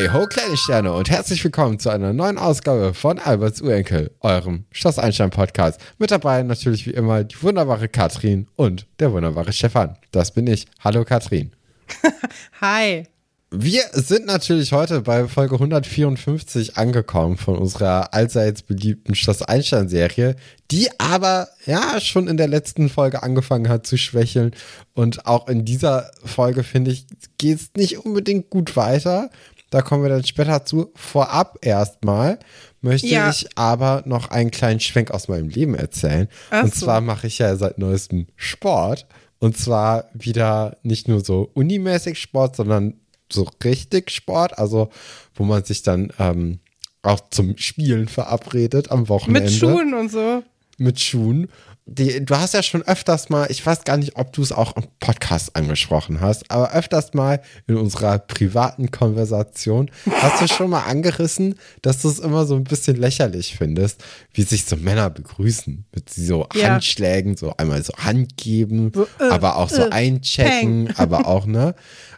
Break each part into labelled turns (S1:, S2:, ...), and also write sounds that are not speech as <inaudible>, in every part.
S1: Hey ho, kleine Sterne und herzlich willkommen zu einer neuen Ausgabe von Alberts Urenkel, eurem Schloss Einstein Podcast. Mit dabei natürlich wie immer die wunderbare Katrin und der wunderbare Stefan. Das bin ich. Hallo Katrin. <laughs>
S2: Hi.
S1: Wir sind natürlich heute bei Folge 154 angekommen von unserer allseits beliebten Schloss Einstein Serie, die aber ja schon in der letzten Folge angefangen hat zu schwächeln und auch in dieser Folge finde ich geht es nicht unbedingt gut weiter. Da kommen wir dann später zu. Vorab erstmal möchte ja. ich aber noch einen kleinen Schwenk aus meinem Leben erzählen. Ach und zwar mache ich ja seit neuestem Sport. Und zwar wieder nicht nur so unimäßig Sport, sondern so richtig Sport, also wo man sich dann ähm, auch zum Spielen verabredet am Wochenende.
S2: Mit Schuhen und so.
S1: Mit Schuhen. Die, du hast ja schon öfters mal, ich weiß gar nicht, ob du es auch im Podcast angesprochen hast, aber öfters mal in unserer privaten Konversation hast du schon mal angerissen, dass du es immer so ein bisschen lächerlich findest, wie sich so Männer begrüßen. Mit so ja. Handschlägen, so einmal so Hand geben, so, äh, aber auch so äh, einchecken, peng. aber auch, ne?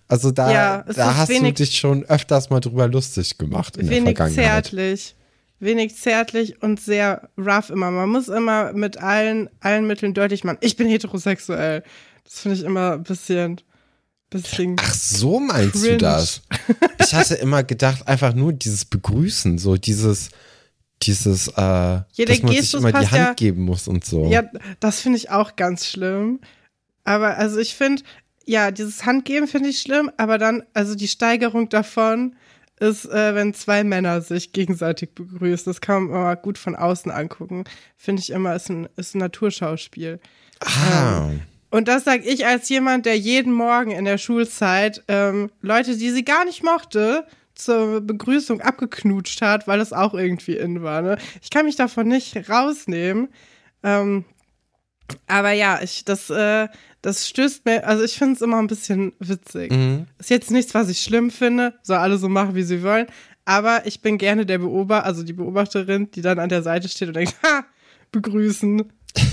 S1: Also da, ja, da hast wenig, du dich schon öfters mal drüber lustig gemacht in der Vergangenheit.
S2: zärtlich. Wenig zärtlich und sehr rough immer. Man muss immer mit allen, allen Mitteln deutlich machen, ich bin heterosexuell. Das finde ich immer ein bisschen, bisschen
S1: Ach, so meinst cringe. du das? Ich hatte immer gedacht, einfach nur dieses Begrüßen, so dieses, dieses, äh, ja, dass man sich immer die Hand ja, geben muss und so.
S2: Ja, das finde ich auch ganz schlimm. Aber also ich finde, ja, dieses Handgeben finde ich schlimm, aber dann, also die Steigerung davon ist, äh, wenn zwei Männer sich gegenseitig begrüßen. Das kann man immer gut von außen angucken. Finde ich immer, ist ein, ist ein Naturschauspiel. Ah. Ähm, und das sage ich als jemand, der jeden Morgen in der Schulzeit ähm, Leute, die sie gar nicht mochte, zur Begrüßung abgeknutscht hat, weil es auch irgendwie in war. Ne? Ich kann mich davon nicht rausnehmen. Ähm, aber ja, ich, das, äh, das stößt mir, also ich finde es immer ein bisschen witzig. Mhm. Ist jetzt nichts, was ich schlimm finde, soll alle so machen, wie sie wollen. Aber ich bin gerne der Beobachter, also die Beobachterin, die dann an der Seite steht und denkt, <laughs> ha, begrüßen.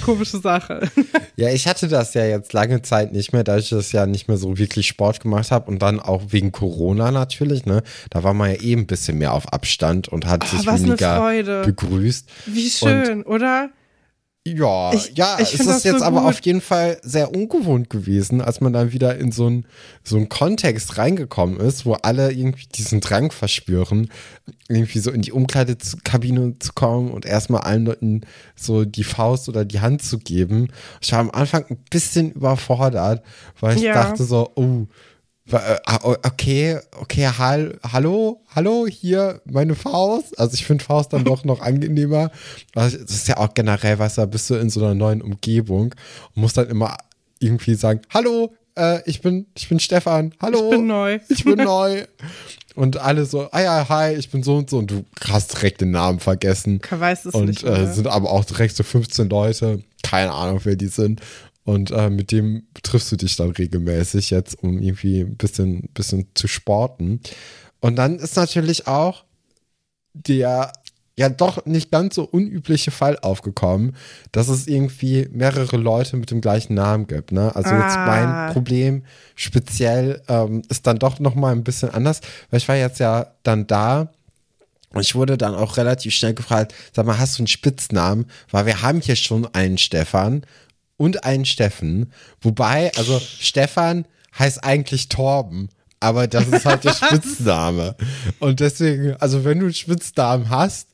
S2: Komische Sache. <laughs>
S1: ja, ich hatte das ja jetzt lange Zeit nicht mehr, da ich das ja nicht mehr so wirklich Sport gemacht habe und dann auch wegen Corona natürlich, ne? Da war man ja eh ein bisschen mehr auf Abstand und hat oh, sich weniger begrüßt.
S2: Wie schön, und oder?
S1: Ja, ich, ja, ich es ist jetzt so aber auf jeden Fall sehr ungewohnt gewesen, als man dann wieder in so einen so einen Kontext reingekommen ist, wo alle irgendwie diesen Drang verspüren, irgendwie so in die Umkleidekabine zu kommen und erstmal allen Leuten so die Faust oder die Hand zu geben. Ich war am Anfang ein bisschen überfordert, weil ich ja. dachte so, oh, okay, okay, hall, hallo, hallo, hier meine Faust. Also ich finde Faust dann doch noch angenehmer. Das ist ja auch generell, weißt du, bist du in so einer neuen Umgebung und musst dann immer irgendwie sagen, hallo, äh, ich bin, ich bin Stefan, hallo.
S2: Ich bin neu.
S1: Ich bin <laughs> neu. Und alle so, ah ja, hi, ich bin so und so. Und du hast direkt den Namen vergessen.
S2: Ich weiß es
S1: und,
S2: nicht.
S1: Und äh, sind aber auch direkt so 15 Leute. Keine Ahnung, wer die sind. Und äh, mit dem triffst du dich dann regelmäßig jetzt, um irgendwie ein bisschen, bisschen zu sporten. Und dann ist natürlich auch der ja doch nicht ganz so unübliche Fall aufgekommen, dass es irgendwie mehrere Leute mit dem gleichen Namen gibt. Ne? Also ah. jetzt mein Problem speziell ähm, ist dann doch noch mal ein bisschen anders, weil ich war jetzt ja dann da und ich wurde dann auch relativ schnell gefragt, sag mal, hast du einen Spitznamen? Weil wir haben hier schon einen Stefan und einen Steffen. Wobei, also Stefan heißt eigentlich Torben, aber das ist halt der <laughs> Spitzname. Und deswegen, also wenn du einen Spitznamen hast,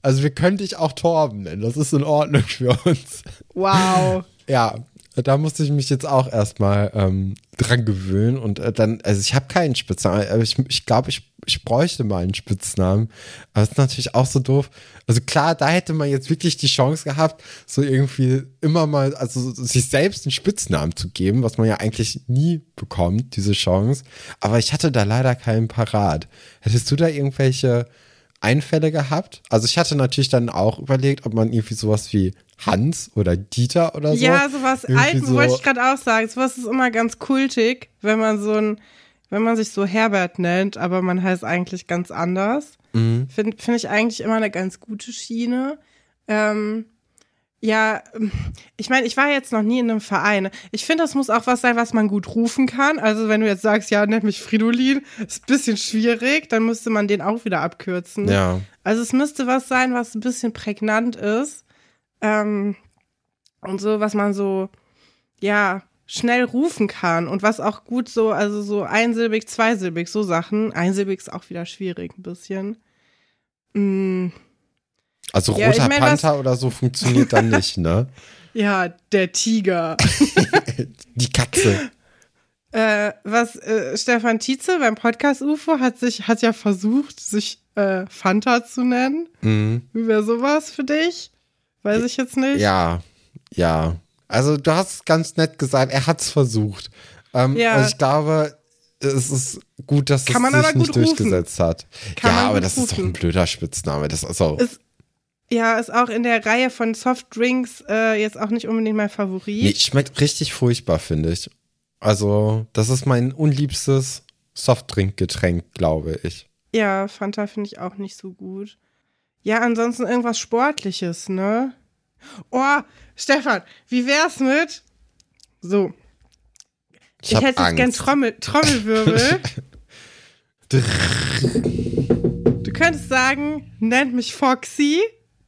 S1: also wir können dich auch Torben nennen, das ist in Ordnung für uns.
S2: Wow.
S1: Ja, da musste ich mich jetzt auch erstmal ähm, dran gewöhnen und äh, dann, also ich habe keinen Spitznamen, aber ich, ich glaube, ich, ich bräuchte mal einen Spitznamen. Aber es ist natürlich auch so doof. Also klar, da hätte man jetzt wirklich die Chance gehabt, so irgendwie immer mal, also sich selbst einen Spitznamen zu geben, was man ja eigentlich nie bekommt, diese Chance. Aber ich hatte da leider keinen parat. Hättest du da irgendwelche Einfälle gehabt? Also ich hatte natürlich dann auch überlegt, ob man irgendwie sowas wie Hans oder Dieter oder so.
S2: Ja, sowas Alten so wollte ich gerade auch sagen. Sowas ist immer ganz kultig, wenn man so ein, wenn man sich so Herbert nennt, aber man heißt eigentlich ganz anders. Mhm. Finde find ich eigentlich immer eine ganz gute Schiene. Ähm, Ja, ich meine, ich war jetzt noch nie in einem Verein. Ich finde, das muss auch was sein, was man gut rufen kann. Also, wenn du jetzt sagst, ja, nenn mich Fridolin, ist ein bisschen schwierig, dann müsste man den auch wieder abkürzen.
S1: Ja.
S2: Also, es müsste was sein, was ein bisschen prägnant ist. Ähm, und so, was man so, ja, schnell rufen kann und was auch gut so, also so einsilbig, zweisilbig, so Sachen. Einsilbig ist auch wieder schwierig, ein bisschen. Mm.
S1: Also
S2: Ja,
S1: roter
S2: ich mein,
S1: Panther oder so funktioniert dann <laughs> nicht, ne?
S2: Ja, der Tiger. <laughs>
S1: Die Katze.
S2: Äh, was äh, Stefan Tietze beim Podcast UFO hat sich hat ja versucht, sich äh, Fanta zu nennen.
S1: Mhm.
S2: Wie wäre sowas für dich? Weiß ich jetzt nicht.
S1: Ja, ja. Also du hast ganz nett gesagt, er hat's versucht. Ähm,
S2: Ja.
S1: Also ich glaube, es ist gut, dass
S2: Kann
S1: es
S2: man aber
S1: sich nicht
S2: gut rufen.
S1: durchgesetzt hat.
S2: Kann
S1: ja, aber das ist doch ein
S2: rufen.
S1: blöder Spitzname. Das ist auch.
S2: Ist- Ja, ist auch in der Reihe von Softdrinks äh, jetzt auch nicht unbedingt mein Favorit.
S1: Nee, schmeckt richtig furchtbar, finde ich. Also, das ist mein unliebstes Softdrinkgetränk, glaube ich.
S2: Ja, Fanta finde ich auch nicht so gut. Ja, ansonsten irgendwas Sportliches, ne? Oh, Stefan, wie wär's mit? So, ich,
S1: hab
S2: hätte jetzt gern. Trommel, Trommelwirbel. <laughs> du könntest sagen, nennt mich Foxy,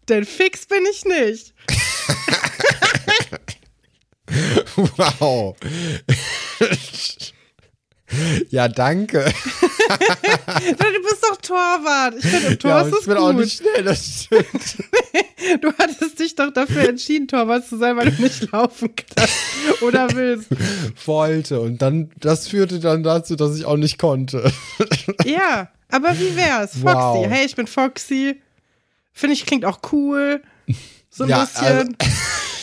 S2: denn fix bin ich nicht. <laughs>
S1: Wow. <laughs> ja, danke. <laughs>
S2: Du bist doch Torwart. Ich finde, im Tor
S1: ja,
S2: ist
S1: ich bin
S2: gut.
S1: auch nicht schnell, das stimmt. <laughs>
S2: Du hattest dich doch dafür entschieden, Torwart zu sein, weil du nicht laufen kannst oder willst.
S1: Wollte. Und dann, das führte dann dazu, dass ich auch nicht konnte.
S2: Ja, aber wie wär's? Foxy.
S1: Wow.
S2: Hey, ich bin Foxy. Finde ich, klingt auch cool. So ein
S1: Ja,
S2: bisschen.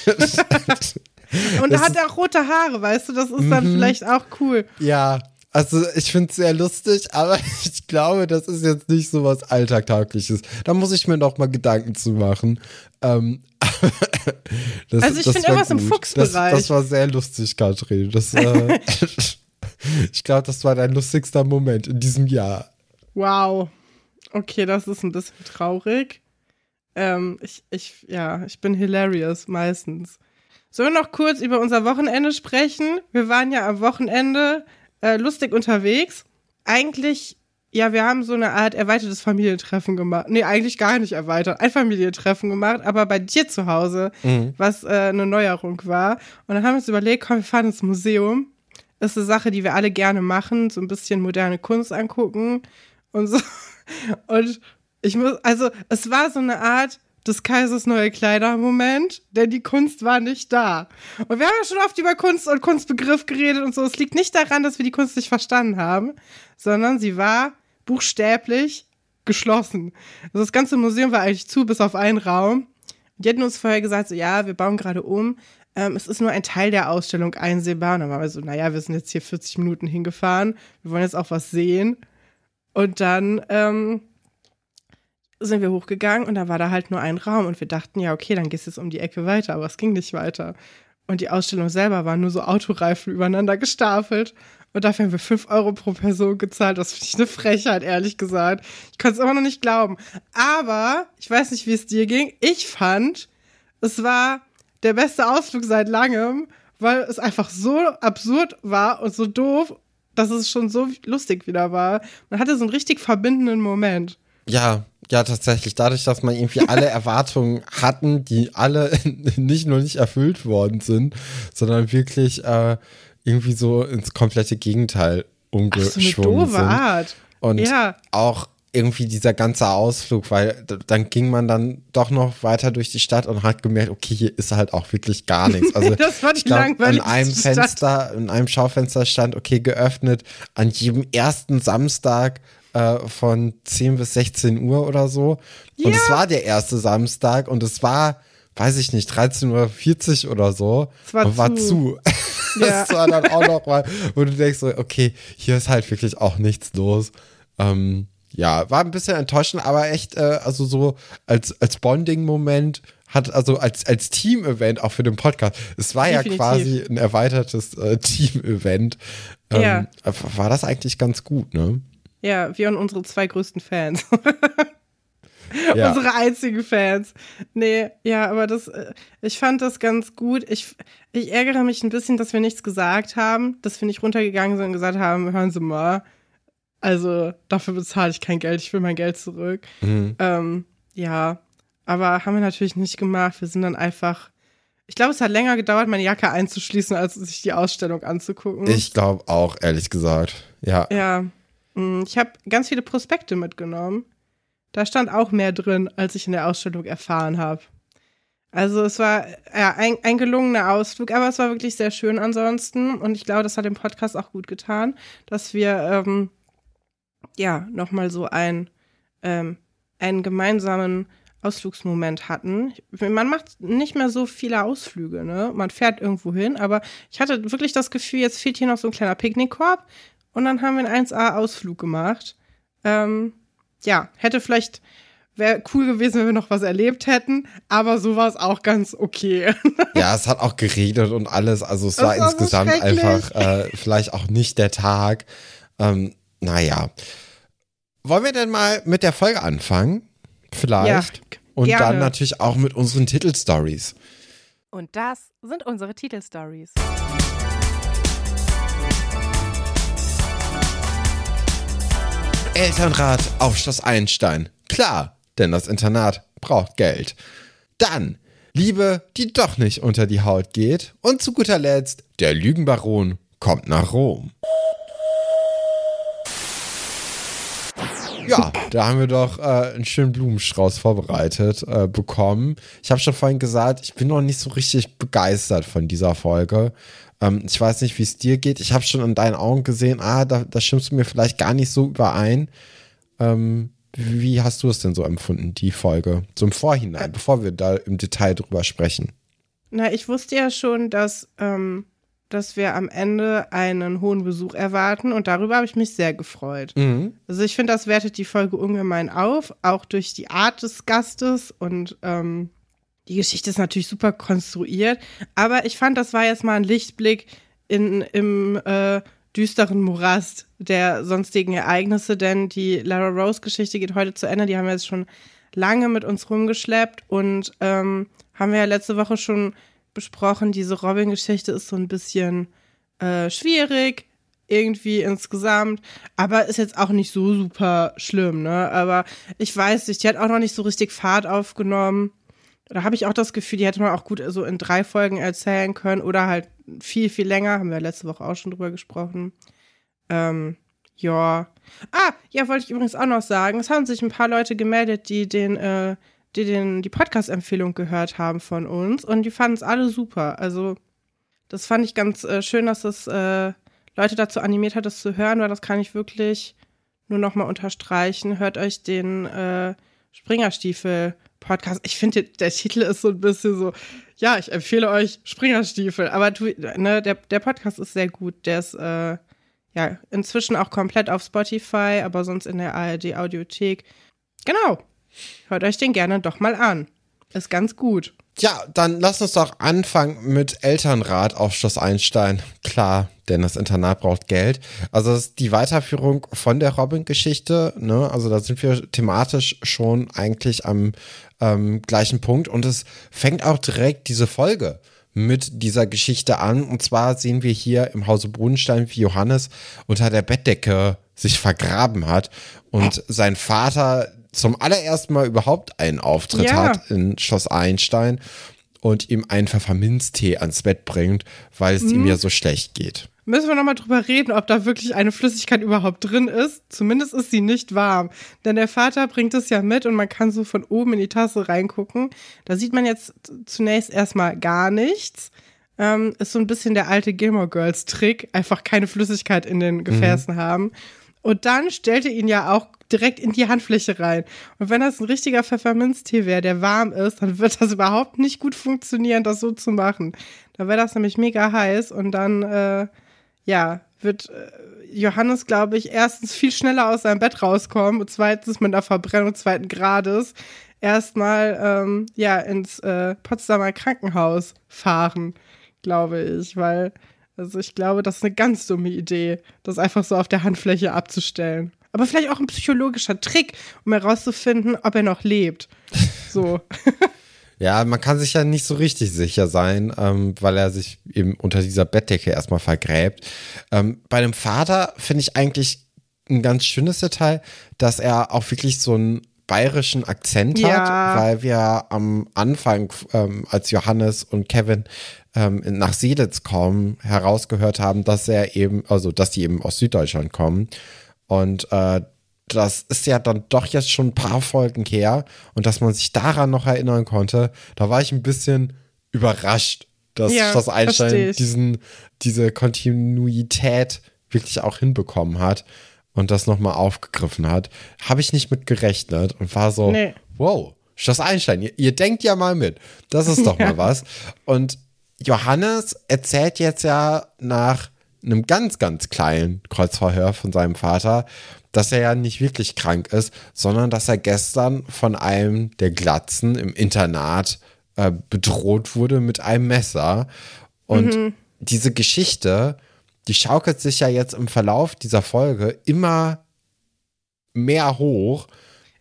S2: <laughs> Und
S1: das
S2: er hat auch rote Haare, weißt du? Das ist dann
S1: Mhm.
S2: vielleicht auch cool.
S1: Ja, also ich finde es sehr lustig, <laughs> aber ich glaube, das ist jetzt nicht so was Alltagtaugliches. Da muss ich mir noch mal Gedanken zu machen. Ähm, <laughs> das,
S2: Also ich
S1: das
S2: find
S1: wär
S2: irgendwas im
S1: gut.
S2: Fuchsbereich.
S1: Das, das war sehr lustig, Katrin. Das, äh, <laughs> ich glaube, das war dein lustigster Moment in diesem Jahr.
S2: Wow. Okay, das ist ein bisschen traurig. Ähm, ich, ich, ja, ich bin hilarious meistens. Sollen wir noch kurz über unser Wochenende sprechen? Wir waren ja am Wochenende äh, lustig unterwegs. Eigentlich, ja, wir haben so eine Art erweitertes Familientreffen gemacht. Nee, eigentlich gar nicht erweitert. Ein Familientreffen gemacht, aber bei dir zu Hause, was äh, eine Neuerung war. Und dann haben wir uns überlegt, komm, wir fahren ins Museum. Ist eine Sache, die wir alle gerne machen, so ein bisschen moderne Kunst angucken und so. <laughs> Und ich muss, also es war so eine Art des Kaisers neue Kleider-Moment, denn die Kunst war nicht da. Und wir haben ja schon oft über Kunst und Kunstbegriff geredet und so. Es liegt nicht daran, dass wir die Kunst nicht verstanden haben, sondern sie war buchstäblich geschlossen. Also das ganze Museum war eigentlich zu, bis auf einen Raum. Die hatten uns vorher gesagt, so, ja, wir bauen gerade um. Ähm, es ist nur ein Teil der Ausstellung einsehbar. Und dann waren wir so, naja, wir sind jetzt hier 40 Minuten hingefahren. Wir wollen jetzt auch was sehen. Und dann ähm, sind wir hochgegangen und da war da halt nur ein Raum. Und wir dachten, ja, okay, dann gehst du jetzt um die Ecke weiter. Aber es ging nicht weiter. Und die Ausstellung selber war nur so Autoreifen übereinander gestapelt. Und dafür haben wir 5 Euro pro Person gezahlt. Das finde ich eine Frechheit, ehrlich gesagt. Ich kann es immer noch nicht glauben. Aber, ich weiß nicht, wie es dir ging. Ich fand, es war der beste Ausflug seit langem, weil es einfach so absurd war und so doof, dass es schon so lustig wieder war. Man hatte so einen richtig verbindenden Moment.
S1: Ja, ja, tatsächlich. Dadurch, dass man irgendwie alle <laughs> Erwartungen hatten, die alle <laughs> nicht nur nicht erfüllt worden sind, sondern wirklich äh, irgendwie so ins komplette Gegenteil
S2: Ach, so eine
S1: umgeschwungen
S2: doofe
S1: sind.
S2: Art.
S1: Und
S2: Ja.
S1: auch irgendwie dieser ganze Ausflug, weil dann ging man dann doch noch weiter durch die Stadt und hat gemerkt, okay, hier ist halt auch wirklich gar <laughs> nichts. Also
S2: Das war die
S1: ich glaube, in einem
S2: Stadt.
S1: Fenster, in einem Schaufenster stand, okay, geöffnet an jedem ersten Samstag äh, von 10 bis 16 Uhr oder so. Und es
S2: Ja.
S1: war der erste Samstag und es war, weiß ich nicht, 13.40 Uhr oder so.
S2: Es war
S1: und war
S2: zu.
S1: zu. <laughs>
S2: Ja.
S1: Das war dann auch noch mal, wo du denkst so, okay, hier ist halt wirklich auch nichts los. Ähm, ja, war ein bisschen enttäuschend, aber echt, äh, also so als, als Bonding-Moment hat, also als, als Team-Event auch für den Podcast. Es war
S2: Definitiv.
S1: ja quasi ein erweitertes äh, Team-Event. Ähm,
S2: Ja.
S1: War das eigentlich ganz gut, ne?
S2: Ja, wir und unsere zwei größten Fans. <laughs>
S1: Ja.
S2: Unsere einzigen Fans. Nee, ja, aber das, äh, ich fand das ganz gut. Ich, ich ärgere mich ein bisschen, dass wir nichts gesagt haben, dass wir nicht runtergegangen sind und gesagt haben, hören Sie mal, also dafür bezahle ich kein Geld, ich will mein Geld zurück.
S1: Mhm.
S2: Ähm, ja, aber haben wir natürlich nicht gemacht. Wir sind dann einfach. Ich glaube, es hat länger gedauert, meine Jacke einzuschließen, als sich die Ausstellung anzugucken.
S1: Ich glaube auch, ehrlich gesagt. Ja.
S2: Ja. Mm, Ich habe ganz viele Prospekte mitgenommen. Da stand auch mehr drin, als ich in der Ausstellung erfahren habe. Also es war ja, ein, ein gelungener Ausflug, aber es war wirklich sehr schön ansonsten. Und ich glaube, das hat dem Podcast auch gut getan, dass wir ähm, ja nochmal so ein, ähm, einen gemeinsamen Ausflugsmoment hatten. Man macht nicht mehr so viele Ausflüge, ne? Man fährt irgendwo hin, aber ich hatte wirklich das Gefühl, jetzt fehlt hier noch so ein kleiner Picknickkorb und dann haben wir einen 1A-Ausflug gemacht. Ähm, ja, hätte vielleicht, wäre cool gewesen, wenn wir noch was erlebt hätten, aber so war es auch ganz okay. <laughs>
S1: Ja, es hat auch geregnet und alles. Also es
S2: Es
S1: war
S2: war so
S1: insgesamt
S2: schrecklich.
S1: einfach äh, vielleicht auch nicht der Tag. Ähm, naja. Wollen wir denn mal mit der Folge anfangen? Vielleicht.
S2: Ja,
S1: und
S2: gerne.
S1: dann natürlich auch mit unseren Titelstories.
S3: Und das sind unsere Titelstories.
S1: Elternrat auf Schloss Einstein. Klar, denn das Internat braucht Geld. Dann Liebe, die doch nicht unter die Haut geht. Und zu guter Letzt, der Lügenbaron kommt nach Rom. Ja, da haben wir doch äh, einen schönen Blumenstrauß vorbereitet äh, bekommen. Ich habe schon vorhin gesagt, ich bin noch nicht so richtig begeistert von dieser Folge. Ähm, ich weiß nicht, wie es dir geht. Ich habe schon in deinen Augen gesehen, ah, da, da stimmst du mir vielleicht gar nicht so überein. Ähm, wie hast du es denn so empfunden, die Folge? Im Vorhinein, bevor wir da im Detail drüber sprechen.
S2: Na, ich wusste ja schon, dass, ähm, dass wir am Ende einen hohen Besuch erwarten und darüber habe ich mich sehr gefreut.
S1: Mhm.
S2: Also ich finde, das wertet die Folge ungemein auf, auch durch die Art des Gastes und ähm, die Geschichte ist natürlich super konstruiert, aber ich fand, das war jetzt mal ein Lichtblick in, im äh, düsteren Morast der sonstigen Ereignisse, denn die Lara Rose-Geschichte geht heute zu Ende, die haben wir jetzt schon lange mit uns rumgeschleppt und ähm, haben wir ja letzte Woche schon besprochen, diese Robin-Geschichte ist so ein bisschen äh, schwierig, irgendwie insgesamt, aber ist jetzt auch nicht so super schlimm, ne? Aber ich weiß nicht, die hat auch noch nicht so richtig Fahrt aufgenommen. Da habe ich auch das Gefühl, die hätte man auch gut so in drei Folgen erzählen können oder halt viel, viel länger. Haben wir letzte Woche auch schon drüber gesprochen. Ähm, ja. Ah, ja, wollte ich übrigens auch noch sagen. Es haben sich ein paar Leute gemeldet, die den, äh, die den, die Podcast-Empfehlung gehört haben von uns und die fanden es alle super. Also, das fand ich ganz äh, schön, dass es äh, Leute dazu animiert hat, das zu hören, weil das kann ich wirklich nur noch mal unterstreichen. Hört euch den äh, Springerstiefel-Podcast. Ich finde, der Titel ist so ein bisschen so, ja, ich empfehle euch Springerstiefel. Aber tu, ne, der, der Podcast ist sehr gut. Der ist äh, ja inzwischen auch komplett auf Spotify, aber sonst in der ARD-Audiothek. Genau. Hört euch den gerne doch mal an. Ist ganz gut.
S1: Ja, dann lass uns doch anfangen mit Elternrat auf Schloss Einstein. Klar, denn das Internat braucht Geld. Also das ist die Weiterführung von der Robin-Geschichte. Ne? Also da sind wir thematisch schon eigentlich am ähm, gleichen Punkt. Und es fängt auch direkt diese Folge mit dieser Geschichte an. Und zwar sehen wir hier im Hause Brunstein, wie Johannes unter der Bettdecke sich vergraben hat und sein Vater zum allerersten Mal überhaupt einen Auftritt
S2: Ja.
S1: hat in Schloss Einstein und ihm einen Pfefferminztee ans Bett bringt, weil es ihm ja so schlecht geht.
S2: Müssen wir nochmal drüber reden, ob da wirklich eine Flüssigkeit überhaupt drin ist. Zumindest ist sie nicht warm. Denn der Vater bringt es ja mit und man kann so von oben in die Tasse reingucken. Da sieht man jetzt zunächst erstmal gar nichts. Ähm, ist so ein bisschen der alte Gilmore Girls Trick. Einfach keine Flüssigkeit in den Gefäßen haben. Und dann stellt er ihn ja auch direkt in die Handfläche rein. Und wenn das ein richtiger Pfefferminztee wäre, der warm ist, dann wird das <laughs> überhaupt nicht gut funktionieren, das so zu machen. Da wäre das nämlich mega heiß und dann, äh, ja, wird äh, Johannes, glaube ich, erstens viel schneller aus seinem Bett rauskommen und zweitens mit einer Verbrennung zweiten Grades erstmal, ähm, ja, ins äh, Potsdamer Krankenhaus fahren, glaube ich, weil, also ich glaube, das ist eine ganz dumme Idee, das einfach so auf der Handfläche abzustellen. Aber vielleicht auch ein psychologischer Trick, um herauszufinden, ob er noch lebt. <laughs> So.
S1: Ja, man kann sich ja nicht so richtig sicher sein, ähm, weil er sich eben unter dieser Bettdecke erstmal vergräbt. Ähm, bei dem Vater finde ich eigentlich ein ganz schönes Detail, dass er auch wirklich so einen bayerischen Akzent
S2: Ja.
S1: hat, weil wir am Anfang, ähm, als Johannes und Kevin ähm, nach Seelitz kommen, herausgehört haben, dass er eben, also dass die eben aus Süddeutschland kommen. Und äh, das ist ja dann doch jetzt schon ein paar Folgen her und dass man sich daran noch erinnern konnte, da war ich ein bisschen überrascht, dass
S2: Ja,
S1: das Einstein diesen, diese Kontinuität wirklich auch hinbekommen hat und das nochmal aufgegriffen hat. Habe ich nicht mit gerechnet und war so,
S2: Nee.
S1: wow, das Einstein, ihr, ihr denkt ja mal mit. Das ist doch <laughs> mal was. Und Johannes erzählt jetzt ja nach einem ganz, ganz kleinen Kreuzverhör von seinem Vater, dass er ja nicht wirklich krank ist, sondern dass er gestern von einem der Glatzen im Internat äh, bedroht wurde mit einem Messer. Und diese Geschichte, die schaukelt sich ja jetzt im Verlauf dieser Folge immer mehr hoch.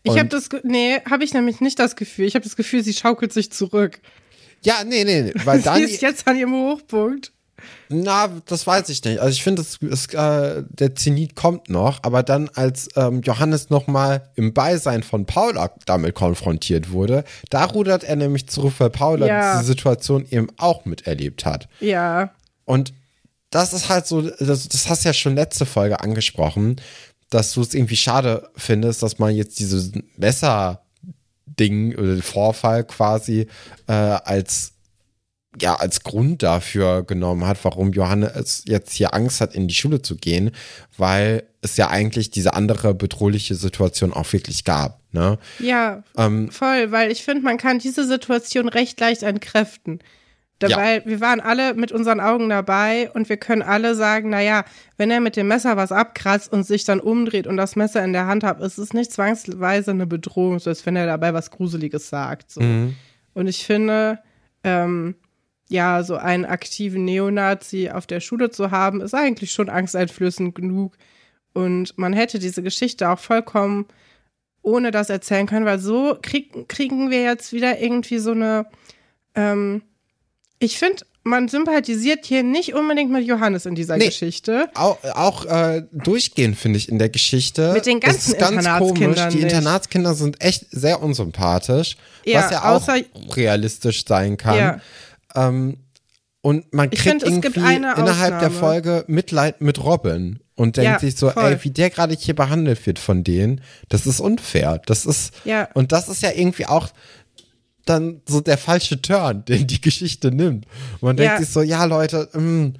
S2: Ich habe das, nee, habe ich nämlich nicht das Gefühl. Ich habe das Gefühl, sie schaukelt sich zurück.
S1: Ja, nee, nee, nee, weil dann. <laughs>
S2: sie ist jetzt an ihrem Hochpunkt.
S1: Na, das weiß ich nicht. Also ich finde, äh, der Zenit kommt noch, aber dann, als ähm, Johannes nochmal im Beisein von Paula damit konfrontiert wurde, da rudert er nämlich zurück, weil Paula
S2: Ja.
S1: diese Situation eben auch miterlebt hat.
S2: Ja.
S1: Und das ist halt so, das, das hast du ja schon letzte Folge angesprochen, dass du es irgendwie schade findest, dass man jetzt dieses Messer-Ding oder den Vorfall quasi äh, als ja, als Grund dafür genommen hat, warum Johannes jetzt hier Angst hat, in die Schule zu gehen, weil es ja eigentlich diese andere bedrohliche Situation auch wirklich gab. Ne?
S2: Ja,
S1: Ähm,
S2: voll, weil ich finde, man kann diese Situation recht leicht entkräften. Dabei, wir waren alle mit unseren Augen dabei und wir können alle sagen, naja, wenn er mit dem Messer was abkratzt und sich dann umdreht und das Messer in der Hand hat, ist es nicht zwangsweise eine Bedrohung, so als wenn er dabei was Gruseliges sagt. So.
S1: Mhm.
S2: Und ich finde, ähm, ja, so einen aktiven Neonazi auf der Schule zu haben, ist eigentlich schon angsteinflößend genug. Und man hätte diese Geschichte auch vollkommen ohne das erzählen können, weil so krieg, kriegen wir jetzt wieder irgendwie so eine. Ähm, ich finde, man sympathisiert hier nicht unbedingt mit Johannes in dieser
S1: Nee.
S2: Geschichte.
S1: Auch, auch äh, durchgehend, finde ich, in der Geschichte.
S2: Mit den ganzen
S1: ist ganz
S2: Internatskindern
S1: komisch. Die
S2: nicht.
S1: Internatskinder sind echt sehr unsympathisch,
S2: Ja,
S1: was ja auch
S2: außer-
S1: realistisch sein kann.
S2: Ja.
S1: Ähm, und man kriegt
S2: find,
S1: irgendwie
S2: eine
S1: innerhalb der
S2: Ausnahme.
S1: Folge Mitleid mit Robin und denkt
S2: Ja,
S1: sich so,
S2: voll.
S1: ey, wie der gerade hier behandelt wird von denen, das ist unfair. Das ist,
S2: Ja.
S1: und das ist ja irgendwie auch dann so der falsche Turn, <laughs> den die Geschichte nimmt. Man denkt
S2: Ja.
S1: sich so, ja, Leute, mh,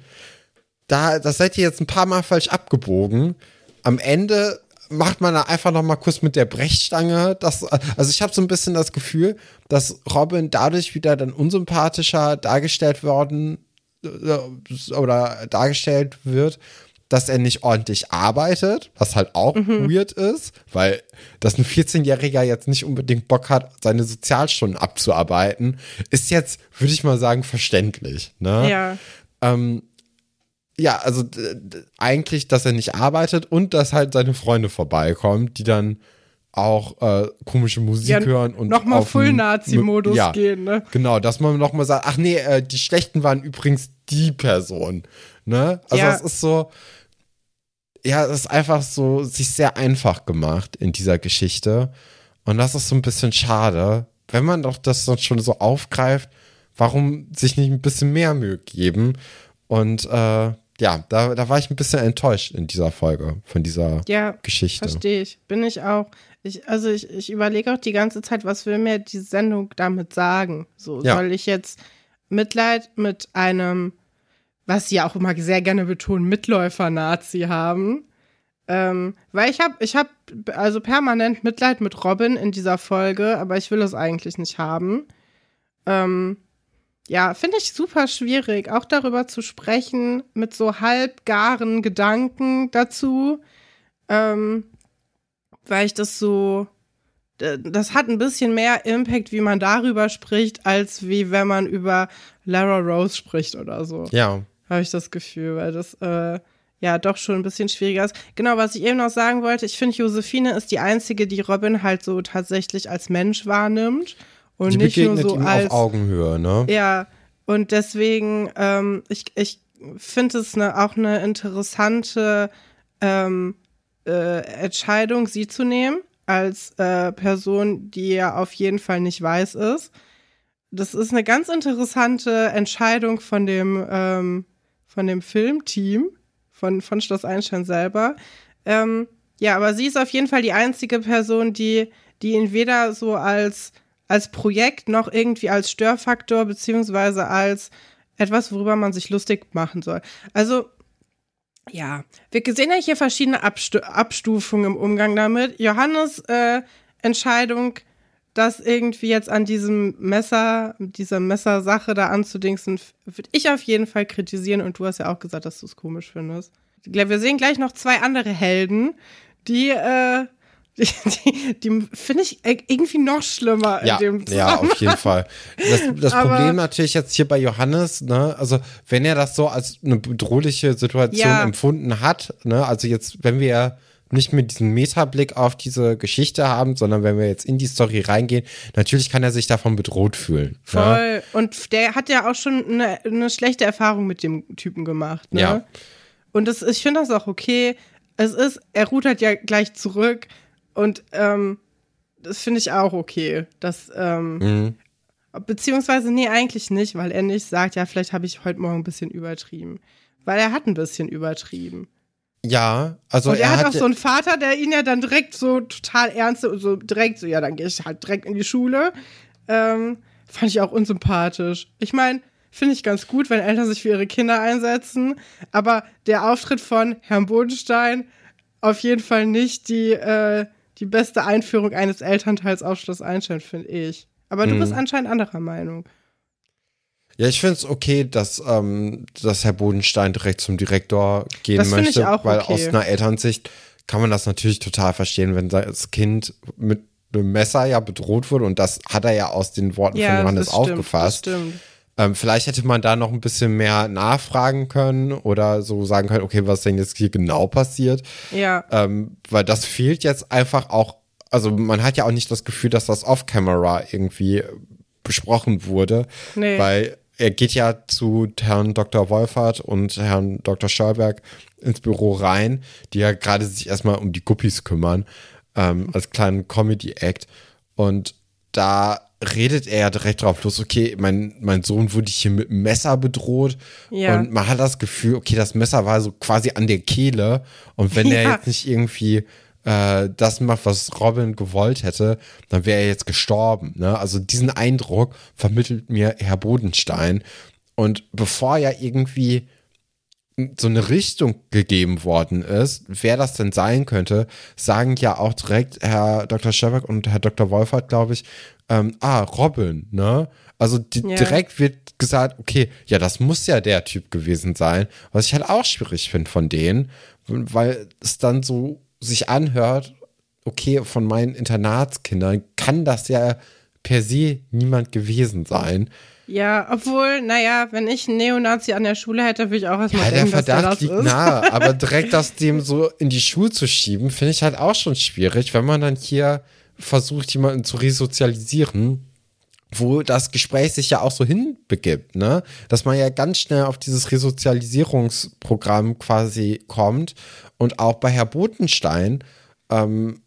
S1: da, das seid ihr jetzt ein paar Mal falsch abgebogen. Am Ende macht man da einfach noch mal kurz mit der Brechstange. Das, also ich habe so ein bisschen das Gefühl, dass Robin dadurch wieder dann unsympathischer dargestellt worden äh, oder dargestellt wird, dass er nicht ordentlich arbeitet, was halt auch weird ist, weil dass ein 14-Jähriger jetzt nicht unbedingt Bock hat, seine Sozialstunden abzuarbeiten, ist jetzt, würde ich mal sagen, verständlich. Ne?
S2: Ja.
S1: Ähm, ja, also eigentlich, dass er nicht arbeitet und dass halt seine Freunde vorbeikommen, die dann auch äh, komische Musik
S2: Ja,
S1: hören und
S2: Nochmal
S1: auf den-
S2: Full-Nazi-Modus
S1: ja,
S2: gehen, ne?
S1: Genau, dass man nochmal sagt, ach nee, äh, die Schlechten waren übrigens die Person. Ne? Also
S2: Ja.
S1: es ist so, ja, es ist einfach so sich sehr einfach gemacht in dieser Geschichte. Und das ist so ein bisschen schade. Wenn man doch das dann schon so aufgreift, warum sich nicht ein bisschen mehr Mühe geben? Und äh, ja, da, da war ich ein bisschen enttäuscht in dieser Folge von dieser
S2: Ja,
S1: Geschichte.
S2: verstehe ich. Bin ich auch. Ich, also ich, ich überlege auch die ganze Zeit, was will mir die Sendung damit sagen? So,
S1: Ja.
S2: soll ich jetzt Mitleid mit einem, was sie auch immer sehr gerne betonen, Mitläufer-Nazi haben? Ähm, weil ich habe, ich habe also permanent Mitleid mit Robin in dieser Folge, aber ich will es eigentlich nicht haben. Ähm, ja, finde ich super schwierig, auch darüber zu sprechen, mit so halbgaren Gedanken dazu, ähm, weil ich das so, das hat ein bisschen mehr Impact, wie man darüber spricht, als wie wenn man über Lara Rose spricht oder so
S1: Ja,
S2: habe ich das Gefühl, weil das, äh, ja doch schon ein bisschen schwieriger ist. Genau, was ich eben noch sagen wollte, ich finde, Josephine ist die einzige, die Robin halt so tatsächlich als Mensch wahrnimmt und
S1: Die
S2: nicht nur so
S1: ihm
S2: als
S1: auf Augenhöhe, ne?
S2: ja, und deswegen, ähm, ich, ich finde es ne, auch eine interessante ähm, äh, Entscheidung, sie zu nehmen, als äh, Person, die ja auf jeden Fall nicht weiß ist. Das ist eine ganz interessante Entscheidung von dem, ähm, von dem Filmteam, von, von Schloss Einstein selber. Ähm, ja, aber sie ist auf jeden Fall die einzige Person, die, die ihn weder so als als Projekt noch irgendwie als Störfaktor beziehungsweise als etwas, worüber man sich lustig machen soll. Also, ja, wir sehen ja hier verschiedene Abstu Abstufungen im Umgang damit. Johannes äh, Entscheidung, das irgendwie jetzt an diesem Messer, dieser Messersache da anzudingsen, würde ich auf jeden Fall kritisieren und du hast ja auch gesagt, dass du es komisch findest. Wir sehen gleich noch zwei andere Helden, die äh, <laughs> die, die, die finde ich irgendwie noch schlimmer
S1: ja,
S2: in dem
S1: Ja, auf jeden Fall. Das, das <laughs> Problem natürlich jetzt hier bei Johannes, ne, also wenn er das so als eine bedrohliche Situation
S2: Ja.
S1: empfunden hat, ne, also jetzt, wenn wir nicht mit diesem Metablick auf diese Geschichte haben, sondern wenn wir jetzt in die Story reingehen, natürlich kann er sich davon bedroht fühlen. Ne?
S2: Voll. Und der hat ja auch schon eine, eine schlechte Erfahrung mit dem Typen gemacht. Ne?
S1: Ja.
S2: Und das, ich finde das auch okay. Es ist, er rudert ja gleich zurück und ähm, das finde ich auch okay. Das, ähm,
S1: Mhm.
S2: beziehungsweise, nee, eigentlich nicht, weil er nicht sagt, ja, vielleicht habe ich heute Morgen ein bisschen übertrieben. Weil er hat ein bisschen übertrieben.
S1: Ja, also
S2: und er,
S1: er,
S2: hat
S1: hat
S2: auch so einen Vater, der ihn ja dann direkt so total ernst, so direkt so, ja, dann gehe ich halt direkt in die Schule. Ähm, fand ich auch unsympathisch. Ich meine, finde ich ganz gut, wenn Eltern sich für ihre Kinder einsetzen, aber der Auftritt von Herrn Bodenstein auf jeden Fall nicht die, äh, die beste Einführung eines Elternteils auf Schloss Einstein, finde ich. Aber du
S1: Mhm.
S2: bist anscheinend anderer Meinung.
S1: Ja, ich finde es okay, dass, ähm, dass Herr Bodenstein direkt zum Direktor gehen
S2: Das find ich
S1: möchte,
S2: auch
S1: weil
S2: okay.
S1: aus einer Elternsicht kann man das natürlich total verstehen, wenn das Kind mit einem Messer ja bedroht wurde und das hat er ja aus den Worten von Johannes
S2: das stimmt,
S1: aufgefasst.
S2: Das stimmt.
S1: Ähm, vielleicht hätte man da noch ein bisschen mehr nachfragen können oder so sagen können, okay, was denn jetzt hier genau passiert?
S2: Ja.
S1: Ähm, weil das fehlt jetzt einfach auch, also man hat ja auch nicht das Gefühl, dass das off-camera irgendwie besprochen wurde,
S2: Nee.
S1: weil er geht ja zu Herrn Dr. Wolfert und Herrn Dr. Stolberg ins Büro rein, die ja gerade sich erstmal um die Guppies kümmern, ähm, als kleinen Comedy-Act. Und da redet er ja direkt drauf los, okay, mein, mein Sohn wurde hier mit einem Messer bedroht
S2: Ja.
S1: und man hat das Gefühl, okay, das Messer war so quasi an der Kehle und wenn er
S2: Ja.
S1: jetzt nicht irgendwie äh, das macht, was Robin gewollt hätte, dann wäre er jetzt gestorben. Ne? Also diesen Eindruck vermittelt mir Herr Bodenstein und bevor ja irgendwie so eine Richtung gegeben worden ist, wer das denn sein könnte, sagen ja auch direkt Herr Dr. Scherbak und Herr Dr. Wolfert, glaube ich, ähm, ah, Robin, ne? Also di
S2: Ja.
S1: direkt wird gesagt, okay, ja, das muss ja der Typ gewesen sein, was ich halt auch schwierig finde von denen, weil es dann so sich anhört, okay, von meinen Internatskindern kann das ja per se niemand gewesen sein.
S2: Ja, obwohl, naja, wenn ich einen Neonazi an der Schule hätte, würde ich auch erstmal
S1: Ja, der
S2: denken, dass der
S1: Verdacht
S2: das
S1: liegt
S2: ist.
S1: nahe, <laughs> aber direkt das dem so in die Schuhe zu schieben, finde ich halt auch schon schwierig, wenn man dann hier versucht, jemanden zu resozialisieren, wo das Gespräch sich ja auch so hinbegibt, ne? Dass man ja ganz schnell auf dieses Resozialisierungsprogramm quasi kommt und auch bei Herr Botenstein, ähm,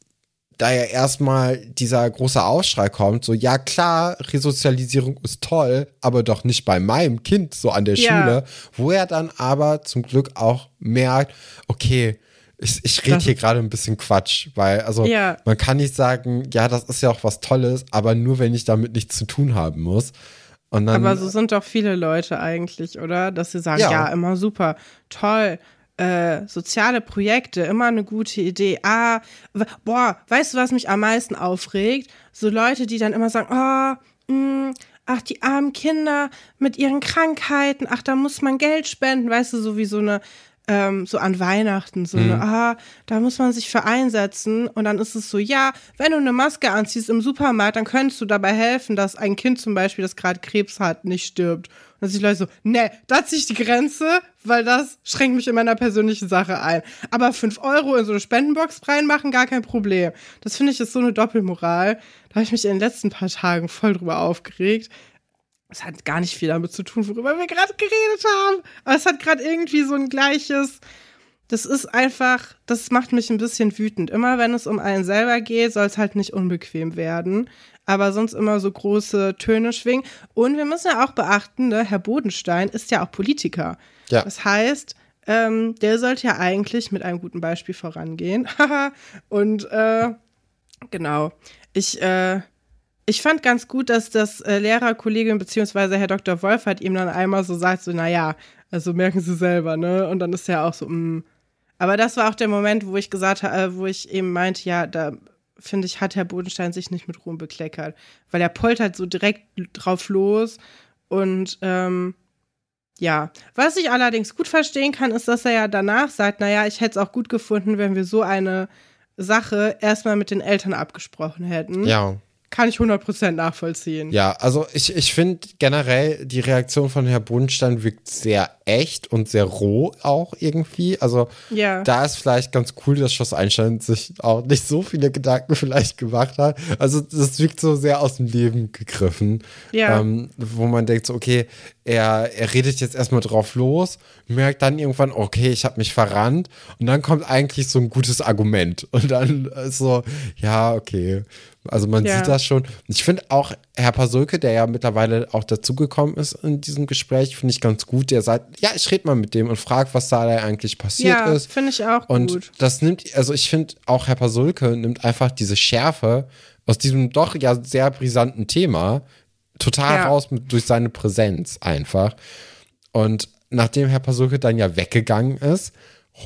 S1: da ja erstmal dieser große Aufschrei kommt, so ja klar, Resozialisierung ist toll, aber doch nicht bei meinem Kind so an der
S2: Ja.
S1: Schule, wo er dann aber zum Glück auch merkt, okay, ich, ich rede hier gerade ein bisschen Quatsch, weil also
S2: Ja.
S1: man kann nicht sagen, ja, das ist ja auch was Tolles, aber nur wenn ich damit nichts zu tun haben muss. Dann,
S2: Aber so sind doch viele Leute eigentlich, oder? Dass sie sagen,
S1: Ja.
S2: ja, immer super, toll, äh, soziale Projekte, immer eine gute Idee. Ah, boah, weißt du, was mich am meisten aufregt? So Leute, die dann immer sagen, oh, mh, ach, die armen Kinder mit ihren Krankheiten, ach, da muss man Geld spenden, weißt du, so wie so eine ähm, so an Weihnachten, so, ne, ah, da muss man sich für einsetzen. Und dann ist es so, ja, wenn du eine Maske anziehst im Supermarkt, dann könntest du dabei helfen, dass ein Kind zum Beispiel, das gerade Krebs hat, nicht stirbt. Und dann sind die Leute so, ne, da ziehe ich die Grenze, weil das schränkt mich in meiner persönlichen Sache ein. Aber fünf Euro in so eine Spendenbox reinmachen, gar kein Problem. Das finde ich ist so eine Doppelmoral. Da habe ich mich in den letzten paar Tagen voll drüber aufgeregt. Es hat gar nicht viel damit zu tun, worüber wir gerade geredet haben. Aber es hat gerade irgendwie so ein gleiches. Das ist einfach, das macht mich ein bisschen wütend. Immer wenn es um einen selber geht, soll es halt nicht unbequem werden. Aber sonst immer so große Töne schwingen. Und wir müssen ja auch beachten, ne, Herr Bodenstein ist ja auch Politiker.
S1: Ja.
S2: Das heißt, ähm, der sollte ja eigentlich mit einem guten Beispiel vorangehen. <laughs> Und äh, genau. Ich, äh, ich fand ganz gut, dass das äh, Lehrerkollegin beziehungsweise Herr Dr. Wolf hat ihm dann einmal so sagt, so, naja, also merken Sie selber, ne? Und dann ist er auch so, mh. Aber das war auch der Moment, wo ich gesagt habe, äh, wo ich eben meinte, ja, da finde ich, hat Herr Bodenstein sich nicht mit Ruhm bekleckert. Weil er poltert so direkt drauf los und ähm, ja, was ich allerdings gut verstehen kann, ist, dass er ja danach sagt, naja, ich hätte es auch gut gefunden, wenn wir so eine Sache erstmal mit den Eltern abgesprochen hätten.
S1: Ja.
S2: Kann ich 100% nachvollziehen.
S1: Ja, also ich, ich finde generell, die Reaktion von Herrn Bodenstein wirkt sehr echt und sehr roh auch irgendwie. Also
S2: Ja.
S1: da ist vielleicht ganz cool, dass Schloss Einstein sich auch nicht so viele Gedanken <laughs> vielleicht gemacht hat. Also das wirkt so sehr aus dem Leben gegriffen.
S2: Ja.
S1: Ähm, wo man denkt, so, okay, er, er redet jetzt erstmal drauf los, merkt dann irgendwann, okay, ich habe mich verrannt. Und dann kommt eigentlich so ein gutes Argument. Und dann ist so, ja, okay. Also man
S2: Ja.
S1: sieht das schon. Ich finde auch Herr Pasulke, der ja mittlerweile auch dazugekommen ist in diesem Gespräch, finde ich ganz gut. Der sagt, ja, ich rede mal mit dem und frage, was da eigentlich passiert
S2: Ja,
S1: ist.
S2: finde ich auch
S1: Und
S2: gut.
S1: das nimmt, also ich finde auch Herr Pasulke nimmt einfach diese Schärfe aus diesem doch ja sehr brisanten Thema total
S2: Ja.
S1: raus mit, durch seine Präsenz einfach. Und nachdem Herr Pasulke dann ja weggegangen ist,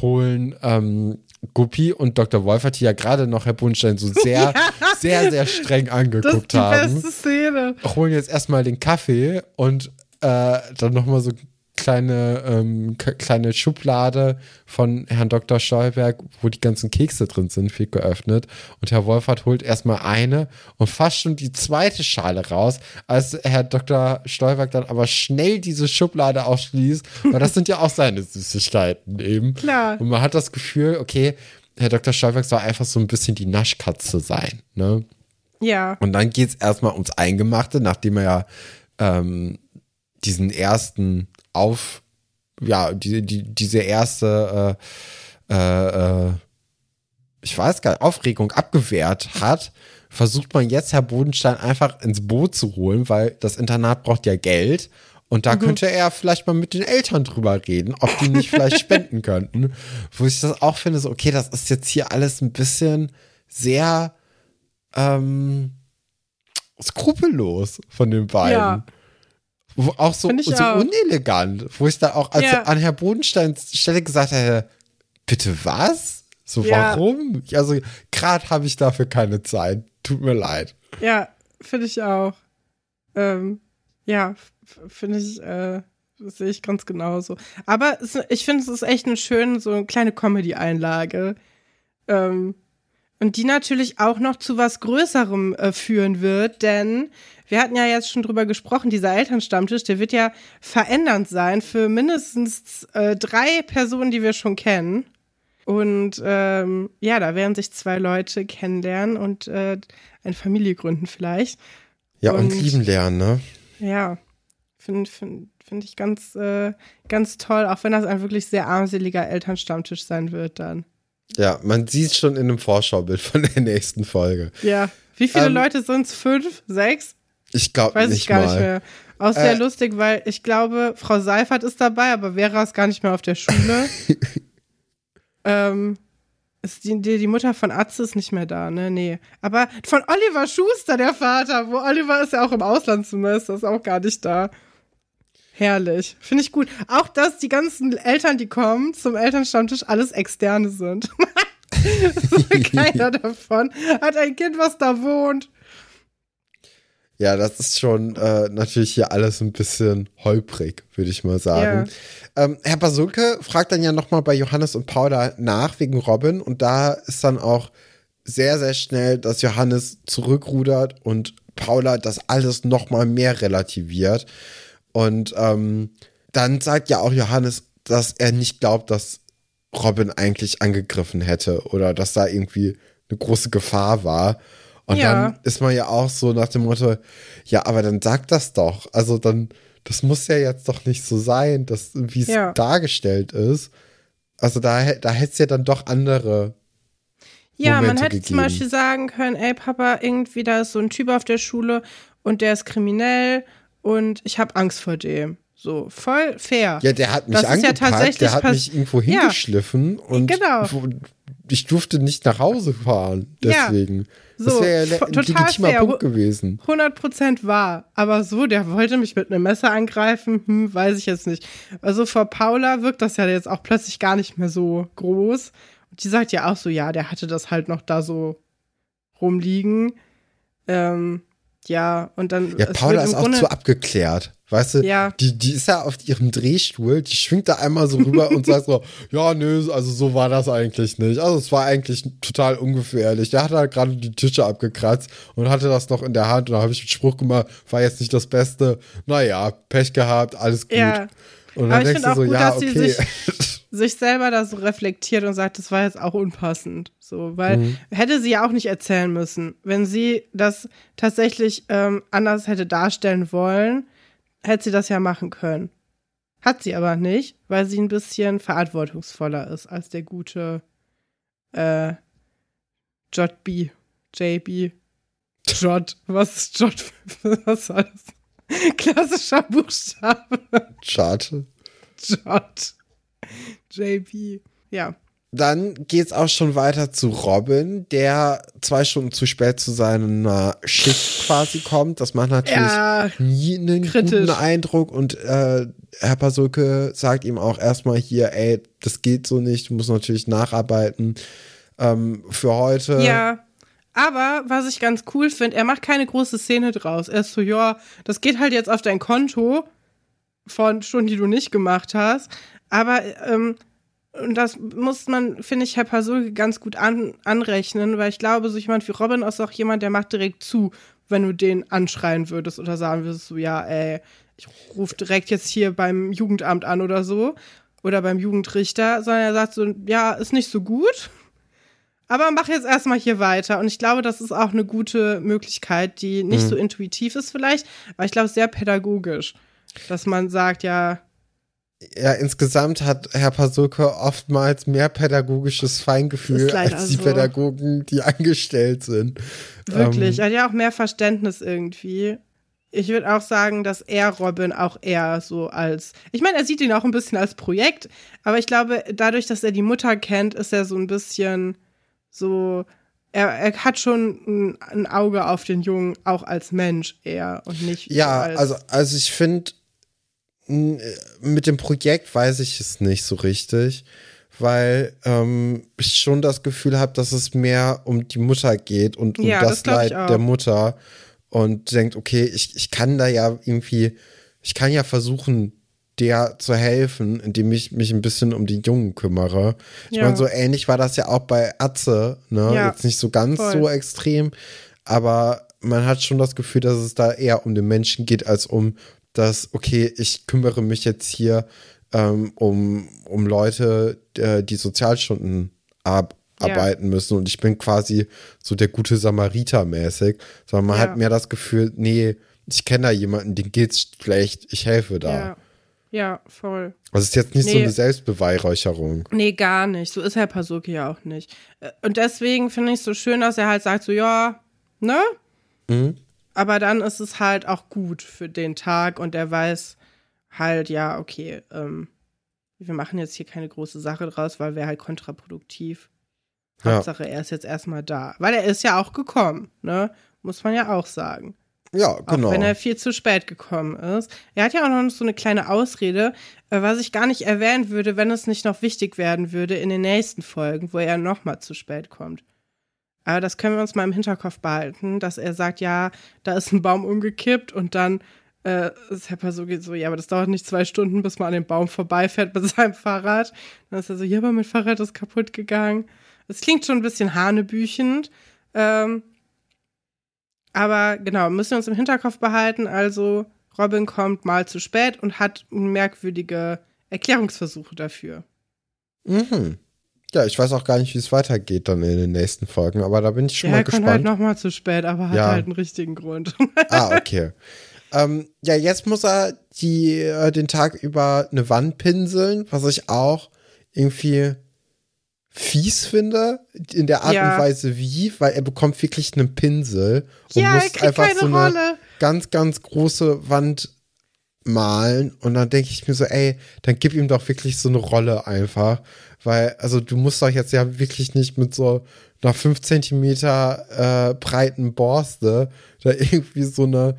S1: holen ähm, Guppi und Dr. Wolfert, die ja gerade noch Herr Bunstein so <laughs> sehr, sehr, sehr streng
S2: Das ist
S1: angeguckt
S2: die
S1: haben
S2: beste Szene.
S1: holen jetzt erstmal den Kaffee und äh, dann nochmal so kleine, ähm, kleine Schublade von Herrn Dr. Stolberg, wo die ganzen Kekse drin sind, wird geöffnet. Und Herr Wolfert holt erstmal eine und fast schon die zweite Schale raus, als Herr Dr. Stolberg dann aber schnell diese Schublade aufschließt, weil das sind ja auch seine Süßigkeiten eben.
S2: Klar.
S1: Und man hat das Gefühl, okay, Herr Dr. Stolberg soll einfach so ein bisschen die Naschkatze sein, ne?
S2: Ja.
S1: Und dann geht es erstmal ums Eingemachte, nachdem er ja ähm, diesen ersten Auf, ja, die, die, diese erste, äh, äh, äh, ich weiß gar nicht, Aufregung abgewehrt hat, versucht man jetzt Herr Bodenstein einfach ins Boot zu holen, weil das Internat braucht ja Geld. Und da könnte er vielleicht mal mit den Eltern drüber reden, ob die nicht vielleicht <laughs> spenden könnten. Wo ich das auch finde, so, okay, das ist jetzt hier alles ein bisschen sehr ähm, skrupellos von den beiden.
S2: Ja.
S1: Wo auch so, so
S2: auch.
S1: unelegant, wo ich da auch als
S2: Ja.
S1: an Herr Bodensteins Stelle gesagt hätte, bitte was? So,
S2: Ja.
S1: warum? Also, gerade habe ich dafür keine Zeit. Tut mir leid.
S2: Ja, finde ich auch. Ähm, ja, finde ich, äh, sehe ich ganz genauso. Aber es, ich finde, es ist echt eine schöne, so eine kleine Comedy-Einlage. Ähm, und die natürlich auch noch zu was Größerem äh, führen wird, denn wir hatten ja jetzt schon drüber gesprochen, dieser Elternstammtisch, der wird ja verändernd sein für mindestens äh, drei Personen, die wir schon kennen. Und ähm, ja, da werden sich zwei Leute kennenlernen und äh, eine Familie gründen vielleicht.
S1: Ja, und,
S2: Und-
S1: lieben lernen, ne?
S2: Ja, finde find, find ich ganz, äh, ganz toll, auch wenn das ein wirklich sehr armseliger Elternstammtisch sein wird dann.
S1: Ja, man sieht schon in einem Vorschaubild von der nächsten Folge.
S2: Ja. Wie viele
S1: Ähm,
S2: Leute sind es? Fünf? Sechs?
S1: Ich glaube
S2: Weiß
S1: nicht
S2: ich gar
S1: mal.
S2: nicht mehr. Auch sehr
S1: Äh,
S2: lustig, weil ich glaube, Frau Seifert ist dabei, aber Vera ist gar nicht mehr auf der Schule. <laughs> ähm, ist die, die, die Mutter von Atze ist nicht mehr da, ne? Nee. Aber von Oliver Schuster, der Vater, wo Oliver ist ja auch im Auslandssemester, ist auch gar nicht da. Herrlich. Finde ich gut. Auch, dass die ganzen Eltern, die kommen zum Elternstammtisch, alles Externe sind. <laughs> so keiner <laughs> davon hat ein Kind, was da wohnt.
S1: Ja, das ist schon äh, natürlich hier alles ein bisschen holprig, würde ich mal sagen. Ja. Ähm, Herr Basulke fragt dann ja nochmal bei Johannes und Paula nach wegen Robin und da ist dann auch sehr, sehr schnell, dass Johannes zurückrudert und Paula das alles nochmal mehr relativiert. Und ähm, dann sagt ja auch Johannes, dass er nicht glaubt, dass Robin eigentlich angegriffen hätte oder dass da irgendwie eine große Gefahr war. Und ja. dann ist man ja auch so nach dem Motto, ja, aber dann sag das doch. Also dann, das muss ja jetzt doch nicht so sein, wie es ja. dargestellt ist. Also da, da hätte es ja dann doch andere.
S2: Ja, Momente man hätte gegeben. zum Beispiel sagen können, ey Papa, irgendwie da ist so ein Typ auf der Schule und der ist kriminell und ich habe Angst vor dem. So, voll fair.
S1: Ja, der hat mich das angepackt, ja der hat mich irgendwo hingeschliffen ja, und
S2: genau.
S1: ich durfte nicht nach Hause fahren. Deswegen. Ja, so, das wäre ja ein legitimer fair. Punkt gewesen.
S2: 100% wahr. Aber so, der wollte mich mit einem Messer angreifen, hm, weiß ich jetzt nicht. Also vor Paula wirkt das ja jetzt auch plötzlich gar nicht mehr so groß. Und die sagt ja auch so, ja, der hatte das halt noch da so rumliegen. Ähm, ja, und dann.
S1: Ja, Paula ist auch zu abgeklärt. Weißt du, ja. die, die ist ja auf ihrem Drehstuhl, die schwingt da einmal so rüber und sagt so, <laughs> ja, nö, also so war das eigentlich nicht. Also es war eigentlich total ungefährlich. Der hat halt gerade die Tische abgekratzt und hatte das noch in der Hand und da habe ich einen Spruch gemacht, war jetzt nicht das Beste. Naja, Pech gehabt, alles gut. Ja. Und dann
S2: Aber denkst du so, gut, ja, okay. Sich, <laughs> sich, selber da so reflektiert und sagt, das war jetzt auch unpassend. So, weil mhm. hätte sie ja auch nicht erzählen müssen. Wenn sie das tatsächlich ähm, anders hätte darstellen wollen, hätte sie das ja machen können. Hat sie aber nicht, weil sie ein bisschen verantwortungsvoller ist als der gute äh, Jot B. JB. Jot. Was ist Jot? <laughs> Was war das? Klassischer Buchstabe.
S1: Jot.
S2: Jot. JB. Ja.
S1: Dann geht's auch schon weiter zu Robin, der zwei Stunden zu spät zu seiner Schicht quasi kommt. Das macht natürlich ja, nie einen kritisch. guten Eindruck. Und äh, Herr Pasulke sagt ihm auch erstmal hier, ey, das geht so nicht, du musst natürlich nacharbeiten ähm, für heute.
S2: Ja. Aber was ich ganz cool finde, er macht keine große Szene draus. Er ist so, ja, das geht halt jetzt auf dein Konto von Stunden, die du nicht gemacht hast. Aber ähm, und das muss man, finde ich, Herr Pasulke ganz gut an, anrechnen, weil ich glaube, so jemand wie Robin ist auch jemand, der macht direkt zu, wenn du den anschreien würdest oder sagen würdest, so, ja, ey, ich rufe direkt jetzt hier beim Jugendamt an oder so oder beim Jugendrichter, sondern er sagt so, ja, ist nicht so gut, aber mach jetzt erstmal hier weiter. Und ich glaube, das ist auch eine gute Möglichkeit, die nicht mhm. so intuitiv ist vielleicht, aber ich glaube, sehr pädagogisch, dass man sagt, ja,
S1: ja, insgesamt hat Herr Pasulke oftmals mehr pädagogisches Feingefühl als die so. Pädagogen, die angestellt sind.
S2: Wirklich, ähm, er hat ja auch mehr Verständnis irgendwie. Ich würde auch sagen, dass er Robin auch eher so als. Ich meine, er sieht ihn auch ein bisschen als Projekt, aber ich glaube, dadurch, dass er die Mutter kennt, ist er so ein bisschen so. Er, er hat schon ein, ein Auge auf den Jungen, auch als Mensch eher und nicht.
S1: Ja, als also, also ich finde, mit dem Projekt weiß ich es nicht so richtig, weil ähm, ich schon das Gefühl habe, dass es mehr um die Mutter geht und um ja, das, das Leid der Mutter und denkt, okay, ich, ich kann da ja irgendwie, ich kann ja versuchen, der zu helfen, indem ich mich ein bisschen um die Jungen kümmere. Ich ja. meine, so ähnlich war das ja auch bei Atze, ne? Ja, Jetzt nicht so ganz voll. so extrem, aber man hat schon das Gefühl, dass es da eher um den Menschen geht, als um dass, okay, ich kümmere mich jetzt hier ähm, um, um Leute, äh, die Sozialstunden ab, arbeiten ja. müssen und ich bin quasi so der gute Samariter mäßig, sondern man ja. hat mehr das Gefühl, nee, ich kenne da jemanden, dem geht's schlecht, ich helfe da.
S2: Ja. Ja, voll.
S1: Also ist jetzt nicht nee. so eine Selbstbeweihräucherung.
S2: Nee, gar nicht. So ist Herr Pasuki ja auch nicht. Äh, und deswegen finde ich es so schön, dass er halt sagt, so, ja, ne? Mhm aber dann ist es halt auch gut für den Tag und er weiß halt, ja, okay, ähm, wir machen jetzt hier keine große Sache draus, weil wäre halt kontraproduktiv. Ja. Hauptsache, er ist jetzt erstmal da. Weil er ist ja auch gekommen, ne? Muss man ja auch sagen.
S1: Ja, genau.
S2: Auch wenn er viel zu spät gekommen ist. Er hat ja auch noch so eine kleine Ausrede, äh, was ich gar nicht erwähnen würde, wenn es nicht noch wichtig werden würde in den nächsten Folgen, wo er nochmal zu spät kommt. Aber das können wir uns mal im Hinterkopf behalten, dass er sagt, ja, da ist ein Baum umgekippt und dann äh, ist Herr Pasuki so, ja, aber das dauert nicht zwei Stunden, bis man an dem Baum vorbeifährt mit <laughs> seinem Fahrrad. Dann ist er so, ja, aber mein Fahrrad ist kaputt gegangen. Es klingt schon ein bisschen hanebüchend. Ähm, aber genau, müssen wir uns im Hinterkopf behalten. Also, Robin kommt mal zu spät und hat merkwürdige Erklärungsversuche dafür.
S1: Mhm. Ja, ich weiß auch gar nicht, wie es weitergeht dann in den nächsten Folgen, aber da bin ich schon ja, mal gespannt. Er kommt
S2: halt nochmal zu spät, aber hat ja. halt einen richtigen Grund. <laughs>
S1: ah, okay. Ähm, ja, jetzt muss er die, äh, den Tag über eine Wand pinseln, was ich auch irgendwie fies finde, in der Art ja. und Weise wie, weil er bekommt wirklich einen Pinsel und ja, muss einfach so eine Rolle. ganz, ganz große Wand malen. Und dann denke ich mir so, ey, dann gib ihm doch wirklich so eine Rolle einfach. Weil, also du musst doch jetzt ja wirklich nicht mit so einer 5 Zentimeter äh, breiten Borste da irgendwie so eine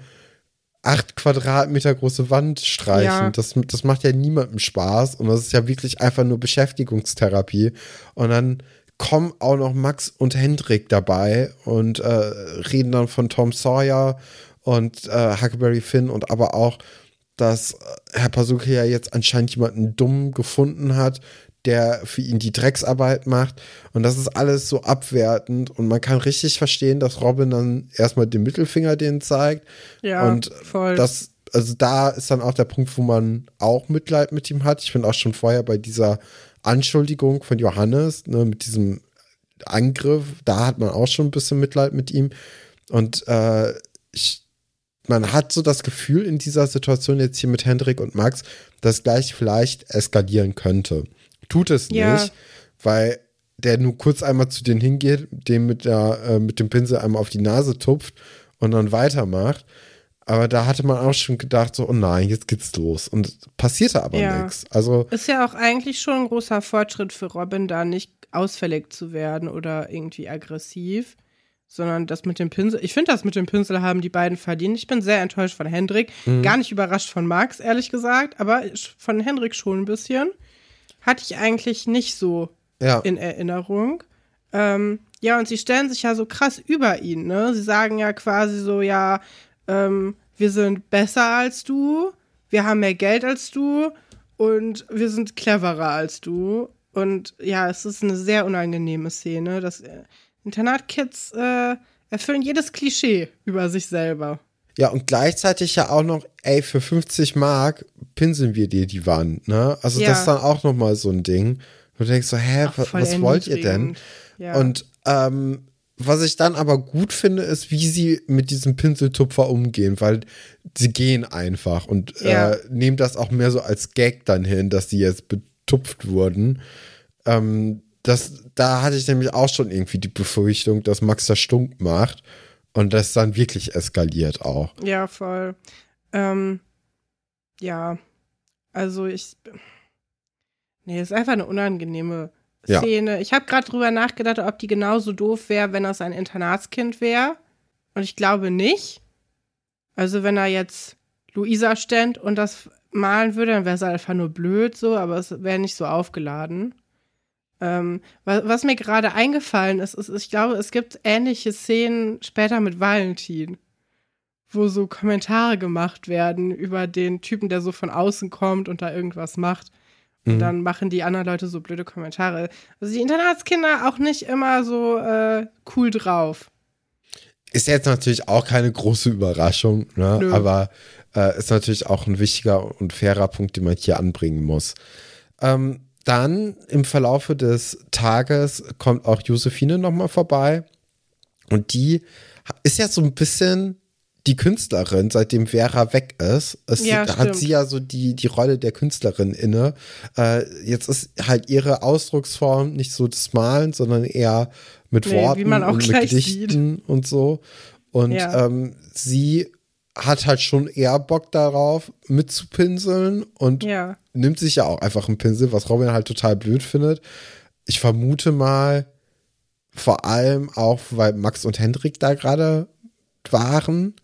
S1: acht Quadratmeter große Wand streichen. Ja. Das, das macht ja niemandem Spaß und das ist ja wirklich einfach nur Beschäftigungstherapie. Und dann kommen auch noch Max und Hendrik dabei und äh, reden dann von Tom Sawyer und äh, Huckleberry Finn und aber auch, dass Herr Pasuke ja jetzt anscheinend jemanden dumm gefunden hat, der für ihn die Drecksarbeit macht. Und das ist alles so abwertend. Und man kann richtig verstehen, dass Robin dann erstmal den Mittelfinger denen zeigt.
S2: Ja,
S1: und
S2: voll.
S1: Das, also da ist dann auch der Punkt, wo man auch Mitleid mit ihm hat. Ich bin auch schon vorher bei dieser Anschuldigung von Johannes, ne, mit diesem Angriff, da hat man auch schon ein bisschen Mitleid mit ihm. Und äh, ich, man hat so das Gefühl in dieser Situation jetzt hier mit Hendrik und Max, dass gleich vielleicht eskalieren könnte tut es ja. nicht, weil der nur kurz einmal zu denen hingeht, dem mit, der, äh, mit dem Pinsel einmal auf die Nase tupft und dann weitermacht. Aber da hatte man auch schon gedacht, so, oh nein, jetzt geht's los. Und passierte aber ja. nichts. Also.
S2: Ist ja auch eigentlich schon ein großer Fortschritt für Robin, da nicht ausfällig zu werden oder irgendwie aggressiv, sondern das mit dem Pinsel. Ich finde, das mit dem Pinsel haben die beiden verdient. Ich bin sehr enttäuscht von Hendrik. Mhm. Gar nicht überrascht von Max, ehrlich gesagt, aber von Hendrik schon ein bisschen hatte ich eigentlich nicht so ja. in Erinnerung. Ähm, ja, und sie stellen sich ja so krass über ihn, ne? Sie sagen ja quasi so, ja, ähm, wir sind besser als du, wir haben mehr Geld als du und wir sind cleverer als du. Und ja, es ist eine sehr unangenehme Szene. Das äh, Internatkids äh, erfüllen jedes Klischee über sich selber.
S1: Ja, und gleichzeitig ja auch noch, ey, für 50 Mark pinseln wir dir die Wand, ne? Also ja. das ist dann auch nochmal so ein Ding. Du denkst so, hä, Ach, was, was wollt ihr denn? Ja. Und ähm, was ich dann aber gut finde, ist, wie sie mit diesem Pinseltupfer umgehen, weil sie gehen einfach und ja. äh, nehmen das auch mehr so als Gag dann hin, dass sie jetzt betupft wurden. Ähm, das, da hatte ich nämlich auch schon irgendwie die Befürchtung, dass Max das stunk macht. Und das dann wirklich eskaliert auch.
S2: Ja, voll. Ähm, ja, also ich. Nee, ist einfach eine unangenehme Szene. Ja. Ich habe gerade drüber nachgedacht, ob die genauso doof wäre, wenn das ein Internatskind wäre. Und ich glaube nicht. Also, wenn er jetzt Luisa ständ und das malen würde, dann wäre es einfach nur blöd so, aber es wäre nicht so aufgeladen. Ähm, was, was, mir gerade eingefallen ist, ist, ich glaube, es gibt ähnliche Szenen später mit Valentin, wo so Kommentare gemacht werden über den Typen, der so von außen kommt und da irgendwas macht. Und mhm. dann machen die anderen Leute so blöde Kommentare. Also die Internatskinder auch nicht immer so äh, cool drauf.
S1: Ist jetzt natürlich auch keine große Überraschung, ne? aber äh, ist natürlich auch ein wichtiger und fairer Punkt, den man hier anbringen muss. Ähm, dann im Verlaufe des Tages kommt auch Josephine nochmal vorbei. Und die ist ja so ein bisschen die Künstlerin, seitdem Vera weg ist. Es ja, hat sie ja so die, die Rolle der Künstlerin inne. Äh, jetzt ist halt ihre Ausdrucksform nicht so das Malen, sondern eher mit nee, Worten und mit Gedichten sieht. und so. Und ja. ähm, sie hat halt schon eher Bock darauf, mitzupinseln und ja. nimmt sich ja auch einfach einen Pinsel, was Robin halt total blöd findet. Ich vermute mal, vor allem auch, weil Max und Hendrik da gerade waren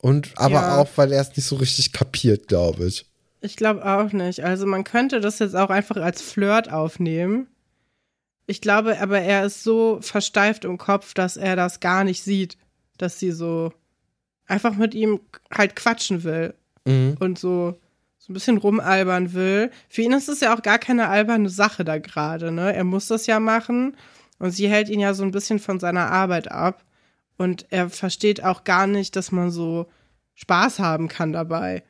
S1: und aber ja. auch, weil er es nicht so richtig kapiert, glaube ich.
S2: Ich glaube auch nicht. Also man könnte das jetzt auch einfach als Flirt aufnehmen. ich glaube, aber er ist so versteift im Kopf, dass er das gar nicht sieht, dass sie so einfach mit ihm halt quatschen will
S1: Mhm.
S2: und so, so ein bisschen rumalbern will. Für ihn ist es ja auch gar keine alberne Sache da gerade, ne? Er muss das ja machen und sie hält ihn ja so ein bisschen von seiner Arbeit ab. Und er versteht auch gar nicht, dass man so Spaß haben kann dabei.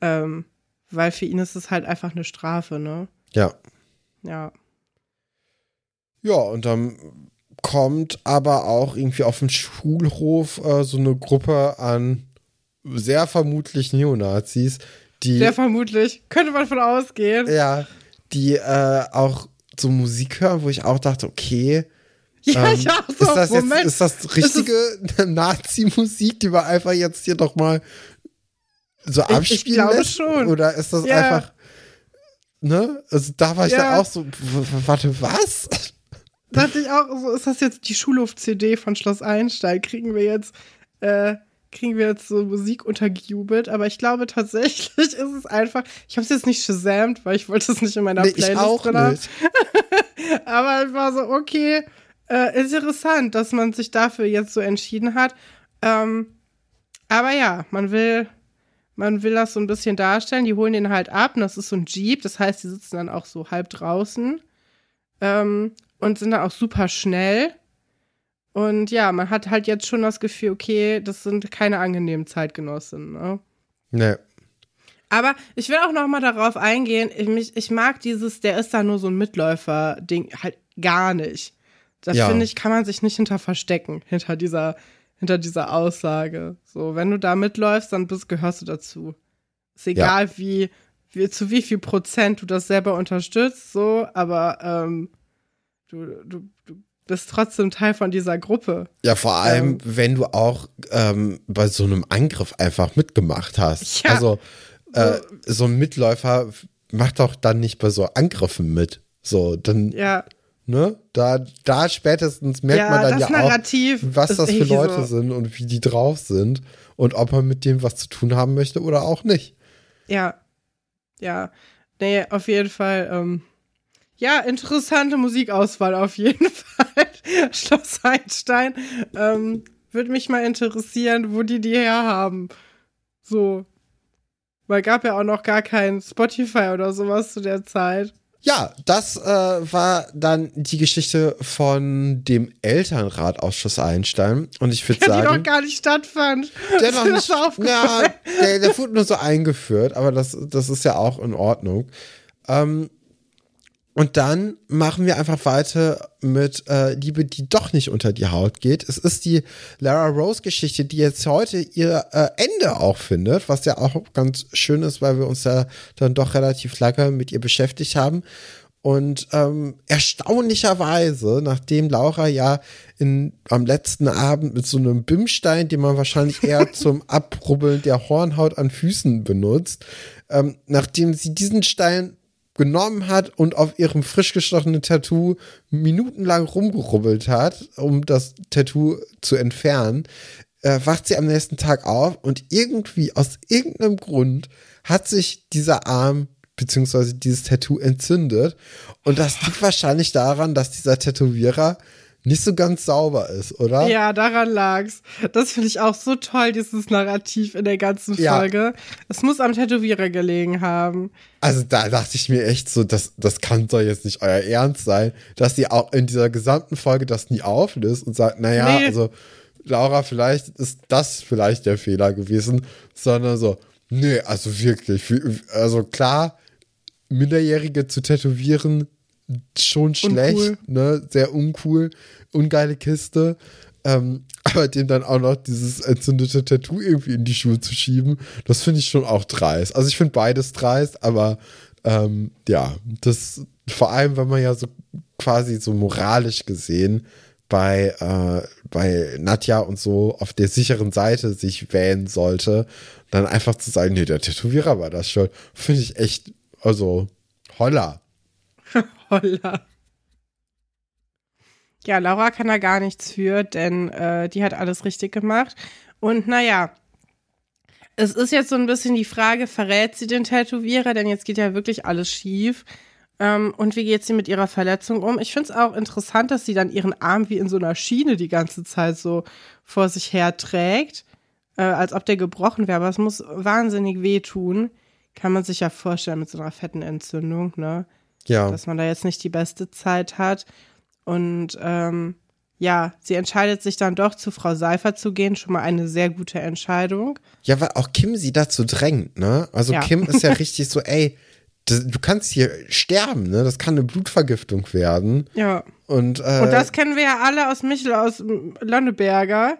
S2: Ähm, weil für ihn ist es halt einfach eine Strafe, ne?
S1: Ja.
S2: Ja.
S1: Ja, und dann kommt aber auch irgendwie auf dem Schulhof äh, so eine Gruppe an sehr vermutlich Neonazis, die
S2: Sehr vermutlich. Könnte man von ausgehen.
S1: ja, die äh, auch so Musik hören, wo ich auch dachte, okay, <laughs>
S2: Ja,
S1: ähm,
S2: ich auch so.
S1: ist das jetzt
S2: Moment.
S1: ist das richtige <laughs> Nazi-Musik, die wir einfach jetzt hier doch mal so
S2: ich
S1: abspielen
S2: glaube
S1: lässt?
S2: schon.
S1: Oder ist das
S2: Ja.
S1: einfach ne? Also da war ich
S2: Ja.
S1: dann auch so, warte, was?
S2: Dachte ich auch, so ist das jetzt die Schulhof-CD von Schloss Einstein? Kriegen wir jetzt, äh, kriegen wir jetzt so Musik untergejubelt? Aber ich glaube tatsächlich <laughs> ist es einfach, ich habe es jetzt nicht shazamt, weil ich wollte es nicht in meiner
S1: Nee, ich
S2: Playlist
S1: auch
S2: drin haben.
S1: nicht. <laughs>
S2: Aber ich war so, okay, äh, interessant, dass man sich dafür jetzt so entschieden hat. Ähm, aber ja, man will, man will das so ein bisschen darstellen. Die holen den halt ab und das ist so ein Jeep. Das heißt, die sitzen dann auch so halb draußen ähm, und sind dann auch super schnell. Und ja, man hat halt jetzt schon das Gefühl, okay, das sind keine angenehmen Zeitgenossen. Ne?
S1: Nee.
S2: Aber ich will auch noch mal darauf eingehen. Ich, mich, ich mag dieses, der ist da nur so ein Mitläufer-Ding halt gar nicht. Da
S1: Ja.
S2: finde ich, kann man sich nicht hinter verstecken, hinter dieser, hinter dieser Aussage. So, wenn du da mitläufst, dann bist, gehörst du dazu. Ist egal, wie, wie, zu wie viel Prozent du das selber unterstützt, so, aber ähm, du, du, du bist trotzdem Teil von dieser Gruppe.
S1: Ja, vor allem,
S2: Ähm.
S1: wenn du auch ähm, bei so einem Angriff einfach mitgemacht hast.
S2: Ja.
S1: Also äh, so ein Mitläufer macht doch dann nicht bei so Angriffen mit. So, dann,
S2: Ja,
S1: ne? Da, da spätestens merkt
S2: ja
S1: man dann ja
S2: Narrativ.
S1: auch, was das für
S2: irgendwie
S1: Leute
S2: so,
S1: sind und wie die drauf sind und ob man mit dem was zu tun haben möchte oder auch nicht.
S2: Ja. Ja. Nee, auf jeden Fall. Ähm, ja, interessante Musikauswahl auf jeden <laughs> Fall. Schloss Einstein. Ähm, Würde mich mal interessieren, wo die die herhaben. So. Weil gab ja auch noch gar kein Spotify oder sowas zu der Zeit.
S1: Ja, das äh, war dann die Geschichte von dem Elternratausschuss Einstein. Und ich würde
S2: Der die
S1: sagen.
S2: noch gar nicht stattfand.
S1: Der noch <laughs> nicht. Ja, der, der wurde nur so eingeführt, aber das, das ist ja auch in Ordnung. Ähm, und dann machen wir einfach weiter mit äh, Liebe, die doch nicht unter die Haut geht. Es ist die Lara Rose-Geschichte, die jetzt heute ihr äh, Ende auch findet, was ja auch ganz schön ist, weil wir uns ja dann doch relativ lange mit ihr beschäftigt haben. Und ähm, erstaunlicherweise, nachdem Laura ja in, am letzten Abend mit so einem Bimstein, den man wahrscheinlich eher <laughs> zum Abrubbeln der Hornhaut an Füßen benutzt, ähm, nachdem sie diesen Stein genommen hat und auf ihrem frisch gestochenen Tattoo minutenlang rumgerubbelt hat, um das Tattoo zu entfernen, äh, wacht sie am nächsten Tag auf und irgendwie aus irgendeinem Grund hat sich dieser Arm beziehungsweise dieses Tattoo entzündet. Und das liegt wahrscheinlich daran, dass dieser Tätowierer nicht so ganz sauber ist, oder?
S2: Ja, daran lag's. Das finde ich auch so toll, dieses Narrativ in der ganzen
S1: Ja.
S2: Folge. Es muss am Tätowierer gelegen haben.
S1: Also da dachte ich mir echt so, das, das kann doch jetzt nicht euer Ernst sein, dass sie auch in dieser gesamten Folge das nie auflöst und sagt, naja,
S2: Nee.
S1: also Laura, vielleicht ist das vielleicht der Fehler gewesen, sondern so, nee, also wirklich, also klar, Minderjährige zu tätowieren, schon schlecht,
S2: Uncool.
S1: ne, sehr uncool, ungeile Kiste. Ähm, <laughs> aber dem dann auch noch dieses entzündete Tattoo irgendwie in die Schuhe zu schieben, das finde ich schon auch dreist. Also ich finde beides dreist, aber ähm, ja, das vor allem, wenn man ja so quasi so moralisch gesehen bei, äh, bei Nadja und so auf der sicheren Seite sich wählen sollte, dann einfach zu sagen, nee, der Tätowierer war das schon, finde ich echt, also holla.
S2: Holla. Ja, Laura kann da gar nichts für, denn äh, die hat alles richtig gemacht. Und naja, es ist jetzt so ein bisschen die Frage, verrät sie den Tätowierer? Denn jetzt geht ja wirklich alles schief. Ähm, und wie geht sie mit ihrer Verletzung um? Ich finde es auch interessant, dass sie dann ihren Arm wie in so einer Schiene die ganze Zeit so vor sich her trägt, äh, als ob der gebrochen wäre. Aber es muss wahnsinnig wehtun. Kann man sich ja vorstellen mit so einer fetten Entzündung, ne?
S1: Ja.
S2: Dass man da jetzt nicht die beste Zeit hat. Und ähm, ja, sie entscheidet sich dann doch zu Frau Seifer zu gehen. Schon mal eine sehr gute Entscheidung.
S1: Ja, weil auch Kim sie dazu drängt, ne? Also
S2: Ja.
S1: Kim ist ja <laughs> richtig so, ey, das, du kannst hier sterben, ne? Das kann eine Blutvergiftung werden.
S2: Ja.
S1: Und, äh,
S2: Und das kennen wir ja alle aus Michel aus Lonneberger.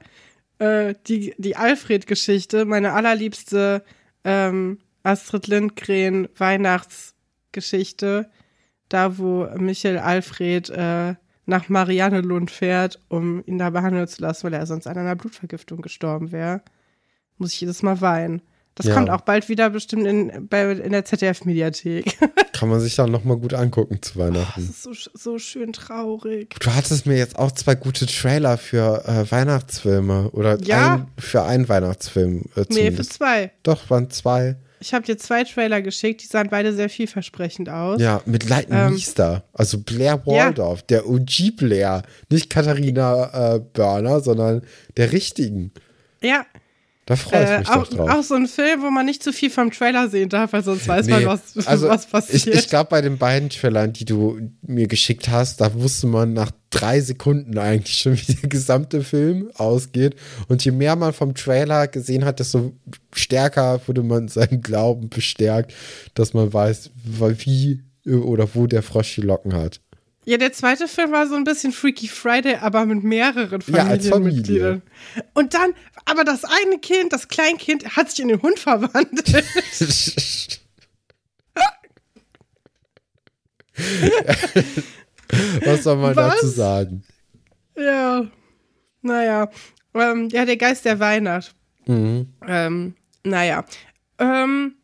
S2: Äh, die die Alfred-Geschichte, meine allerliebste ähm, Astrid Lindgren Weihnachtsgeschichte. Da, wo Michel Alfred äh, nach Mariannelund fährt, um ihn da behandeln zu lassen, weil er sonst an einer Blutvergiftung gestorben wäre. Muss ich jedes Mal weinen. Das
S1: Ja.
S2: kommt auch bald wieder bestimmt in, bei, in der ZDF-Mediathek. <laughs>
S1: kann man sich dann nochmal gut angucken zu
S2: Das
S1: Weihnachten.
S2: ist so, so schön traurig.
S1: Du hattest mir jetzt auch zwei gute Trailer für äh, Weihnachtsfilme oder
S2: Ja.
S1: ein, für einen Weihnachtsfilm. Äh,
S2: Nee, für zwei.
S1: Doch, waren zwei.
S2: Ich habe dir zwei Trailer geschickt, die sahen beide sehr vielversprechend aus.
S1: Ja, mit Leighton
S2: Ähm,
S1: Meester. Also Blair Waldorf, der OG Blair. Nicht Katharina äh, Börner, sondern der richtigen.
S2: Ja,
S1: Da freue ich
S2: äh,
S1: mich
S2: auch,
S1: doch drauf.
S2: auch so ein Film, wo man nicht zu viel vom Trailer sehen darf, weil sonst weiß
S1: Nee,
S2: man, was, <laughs>
S1: also
S2: was passiert.
S1: Ich, ich glaube, bei den beiden Trailern, die du mir geschickt hast, da wusste man nach drei Sekunden eigentlich schon, <laughs> wie der gesamte Film ausgeht. Und je mehr man vom Trailer gesehen hat, desto stärker wurde man seinen Glauben bestärkt, dass man weiß, wie oder wo der Frosch die Locken hat.
S2: ja, der zweite Film war so ein bisschen Freaky Friday, aber mit mehreren
S1: Ja, als
S2: Familienmitgliedern. Und dann, aber das eine Kind, das Kleinkind, hat sich in den Hund verwandelt. <laughs>
S1: Was soll man
S2: Was?
S1: dazu sagen?
S2: ja, naja. Ähm, ja, der Geist der Weihnacht.
S1: Mhm.
S2: Ähm, naja. Ähm,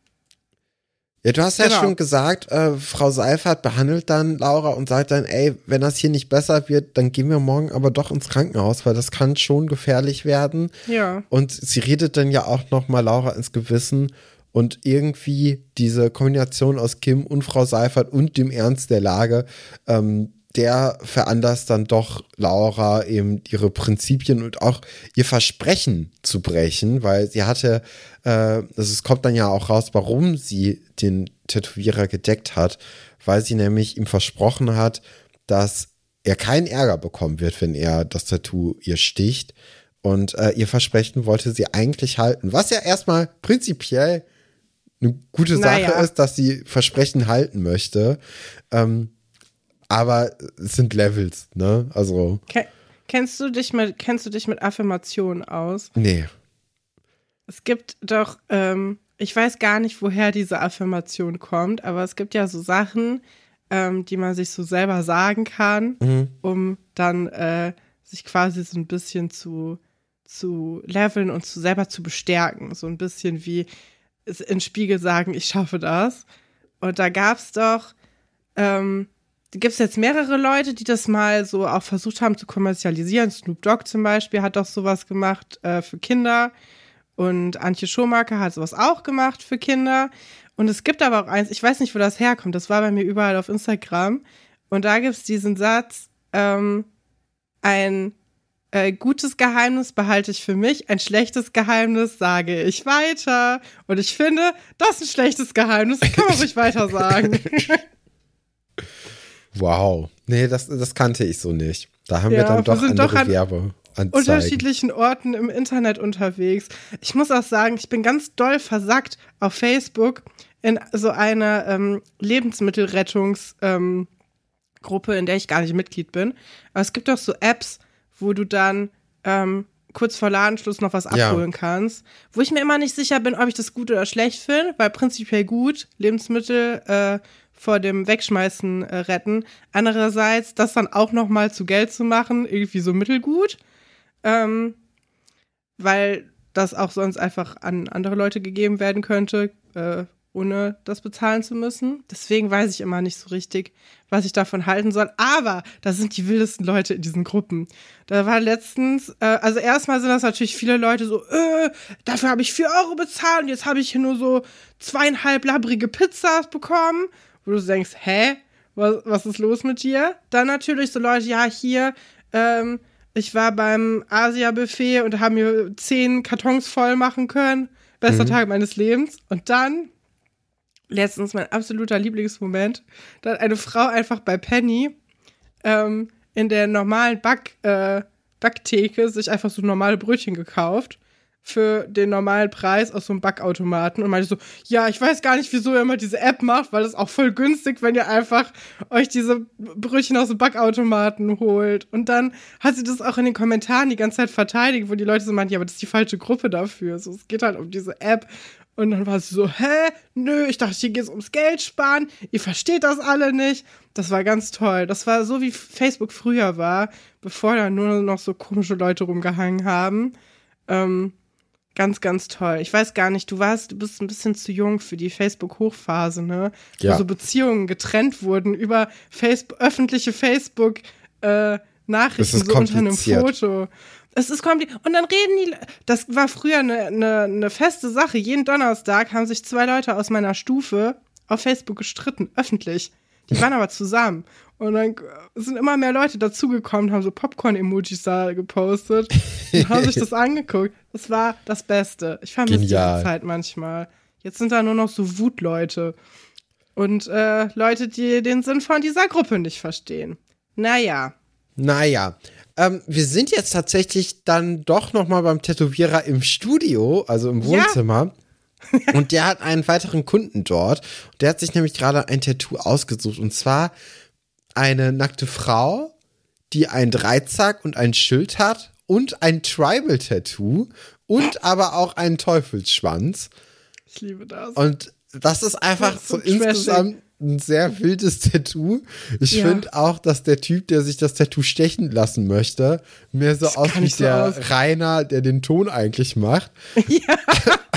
S1: Ja, du hast ja
S2: Genau.
S1: schon gesagt, äh, Frau Seifert behandelt dann Laura und sagt dann, ey, wenn das hier nicht besser wird, dann gehen wir morgen aber doch ins Krankenhaus, weil das kann schon gefährlich werden.
S2: ja.
S1: Und sie redet dann ja auch noch mal Laura ins Gewissen und irgendwie diese Kombination aus Kim und Frau Seifert und dem Ernst der Lage, ähm, der veranlasst dann doch Laura eben ihre Prinzipien und auch ihr Versprechen zu brechen, weil sie hatte, äh, also es kommt dann ja auch raus, warum sie den Tätowierer gedeckt hat, weil sie nämlich ihm versprochen hat, dass er keinen Ärger bekommen wird, wenn er das Tattoo ihr sticht. Und äh, ihr Versprechen wollte sie eigentlich halten. Was ja erstmal prinzipiell eine gute Sache
S2: Naja.
S1: ist, dass sie Versprechen halten möchte. Ähm, aber es sind Levels, ne? Also,
S2: Ke kennst du dich mit, kennst du dich mit Affirmationen aus?
S1: nee.
S2: Es gibt doch, ähm, ich weiß gar nicht, woher diese Affirmation kommt, aber es gibt ja so Sachen, ähm, die man sich so selber sagen kann,
S1: Mhm.
S2: um dann äh, sich quasi so ein bisschen zu, zu leveln und zu selber zu bestärken. So ein bisschen wie in Spiegel sagen, ich schaffe das. Und da gab es doch, ähm, gibt es jetzt mehrere Leute, die das mal so auch versucht haben zu kommerzialisieren. Snoop Dogg zum Beispiel hat doch sowas gemacht äh, für Kinder. Und Antje Schomaker hat sowas auch gemacht für Kinder. Und es gibt aber auch eins, ich weiß nicht, wo das herkommt. Das war bei mir überall auf Instagram. Und da gibt es diesen Satz, ähm, ein äh, gutes Geheimnis behalte ich für mich, ein schlechtes Geheimnis sage ich weiter. Und ich finde, das ist ein schlechtes Geheimnis, kann man ruhig weiter sagen. <laughs>
S1: Wow. Nee, das, das kannte ich so nicht. Da haben wir
S2: Ja,
S1: dann
S2: wir
S1: doch
S2: sind
S1: andere
S2: doch an
S1: Werbeanzeigen.
S2: unterschiedlichen Orten im Internet unterwegs. Ich muss auch sagen, ich bin ganz doll versackt auf Facebook in so einer ähm, Lebensmittelrettungs- ähm, in der ich gar nicht Mitglied bin. Aber es gibt auch so Apps, wo du dann ähm, kurz vor Ladenschluss noch was
S1: Ja.
S2: abholen kannst. Wo ich mir immer nicht sicher bin, ob ich das gut oder schlecht finde, weil prinzipiell gut, Lebensmittel äh, vor dem Wegschmeißen äh, retten. Andererseits, das dann auch noch mal zu Geld zu machen, irgendwie so mittelgut. Ähm, weil das auch sonst einfach an andere Leute gegeben werden könnte, äh, ohne das bezahlen zu müssen. Deswegen weiß ich immer nicht so richtig, was ich davon halten soll. Aber das sind die wildesten Leute in diesen Gruppen. Da war letztens, äh, also erstmal sind das natürlich viele Leute so, äh, dafür habe ich vier Euro bezahlt und jetzt habe ich hier nur so zweieinhalb labbrige Pizzas bekommen. Wo du denkst, hä? was, was ist los mit dir? Dann natürlich so Leute, ja, hier, ähm, ich war beim Asia-Buffet und haben mir zehn Kartons voll machen können. Bester
S1: Mhm.
S2: Tag meines Lebens. Und dann, letztens mein absoluter Lieblingsmoment, da hat eine Frau einfach bei Penny ähm, in der normalen Back, äh, Backtheke sich einfach so normale Brötchen gekauft für den normalen Preis aus so einem Backautomaten und meinte so, ja, ich weiß gar nicht, wieso ihr immer diese App macht, weil das ist auch voll günstig, wenn ihr einfach euch diese Brötchen aus dem Backautomaten holt. Und dann hat sie das auch in den Kommentaren die ganze Zeit verteidigt, wo die Leute so meinten, ja, aber das ist die falsche Gruppe dafür. So, es geht halt um diese App. Und dann war sie so, hä? Nö, ich dachte, hier geht es ums Geld sparen. Ihr versteht das alle nicht. Das war ganz toll. Das war so, wie Facebook früher war, bevor da nur noch so komische Leute rumgehangen haben. Ähm, ganz, ganz toll. Ich weiß gar nicht, du warst, du bist ein bisschen zu jung für die Facebook-Hochphase, ne?
S1: Ja.
S2: Wo so Beziehungen getrennt wurden über Facebook, öffentliche Facebook, äh, so unter einem. Foto. Es ist kompliziert. Und dann reden die, das war früher eine, eine, eine feste Sache. Jeden Donnerstag haben sich zwei Leute aus meiner Stufe auf Facebook gestritten, öffentlich. Die waren aber zusammen. Und dann sind immer mehr Leute dazugekommen, haben so Popcorn-Emojis da gepostet und haben sich das <laughs> angeguckt. Das war das Beste. Ich vermisse diese
S1: Genial.
S2: Zeit manchmal. Jetzt sind da nur noch so Wutleute. Und äh, Leute, die den Sinn von dieser Gruppe nicht verstehen. Naja.
S1: Naja, ähm, wir sind jetzt tatsächlich dann doch noch mal beim Tätowierer im Studio, also im
S2: Ja.
S1: Und der hat einen weiteren Kunden dort. Der hat sich nämlich gerade ein Tattoo ausgesucht. Und zwar eine nackte Frau, die einen Dreizack und ein Schild hat und ein Tribal-Tattoo und aber auch einen Teufelsschwanz.
S2: Ich liebe das.
S1: Und das ist einfach
S2: Das ist so
S1: so insgesamt ein sehr wildes Tattoo. Ich
S2: Ja.
S1: finde auch, dass der Typ, der sich das Tattoo stechen lassen möchte, mehr so
S2: Das
S1: aus wie
S2: so
S1: der
S2: aus.
S1: Rainer, der den Ton eigentlich macht. <laughs>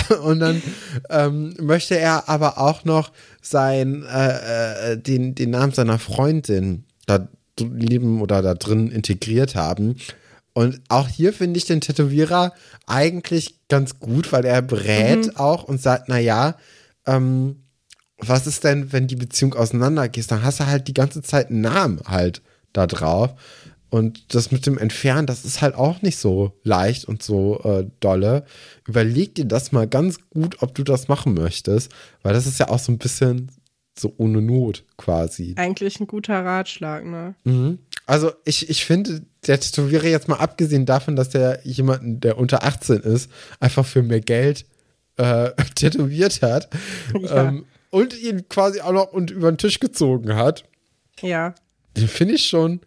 S1: <laughs> Und dann ähm, möchte er aber auch noch sein, äh, äh, den, den Namen seiner Freundin da neben oder da drin integriert haben. Und auch hier finde ich den Tätowierer eigentlich ganz gut, weil er berät auch und sagt, na ja, ähm, was ist denn, wenn die Beziehung auseinandergeht? Dann hast du halt die ganze Zeit einen Namen halt da drauf. Und das mit dem Entfernen, das ist halt auch nicht so leicht und so äh, dolle. Überleg dir das mal ganz gut, ob du das machen möchtest, weil das ist ja auch so ein bisschen so ohne Not quasi.
S2: Eigentlich ein guter Ratschlag, ne?
S1: Mhm. Also ich, ich finde, der Tätowierer jetzt mal abgesehen davon, dass der jemanden, der unter 18 ist, einfach für mehr Geld äh, <laughs> tätowiert hat
S2: Ja.
S1: ähm, und ihn quasi auch noch und über den Tisch gezogen hat,
S2: Ja.
S1: den finde ich schon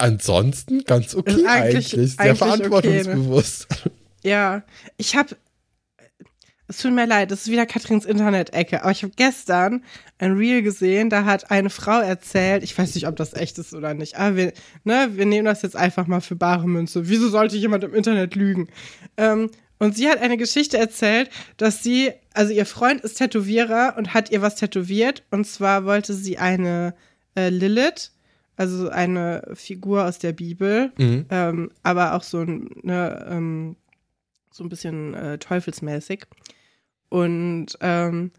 S1: ansonsten ganz okay
S2: Ist
S1: eigentlich,
S2: eigentlich-
S1: Sehr
S2: eigentlich okay, ne?
S1: verantwortungsbewusst.
S2: Ja. Ich habe. Es tut mir leid, das ist wieder Katrins Internet-Ecke, aber ich habe gestern ein Reel gesehen, da hat eine Frau erzählt, ich weiß nicht, ob das echt ist oder nicht, aber wir, ne, wir nehmen das jetzt einfach mal für bare Münze. Wieso sollte jemand im Internet lügen? Ähm, und sie hat eine Geschichte erzählt, dass sie, also ihr Freund ist Tätowierer und hat ihr was tätowiert. Und zwar wollte sie eine äh, Lilith, also eine Figur aus der Bibel,
S1: Mhm.
S2: ähm, aber auch so ein, ne, ähm, so ein bisschen äh, teufelsmäßig. Und ähm,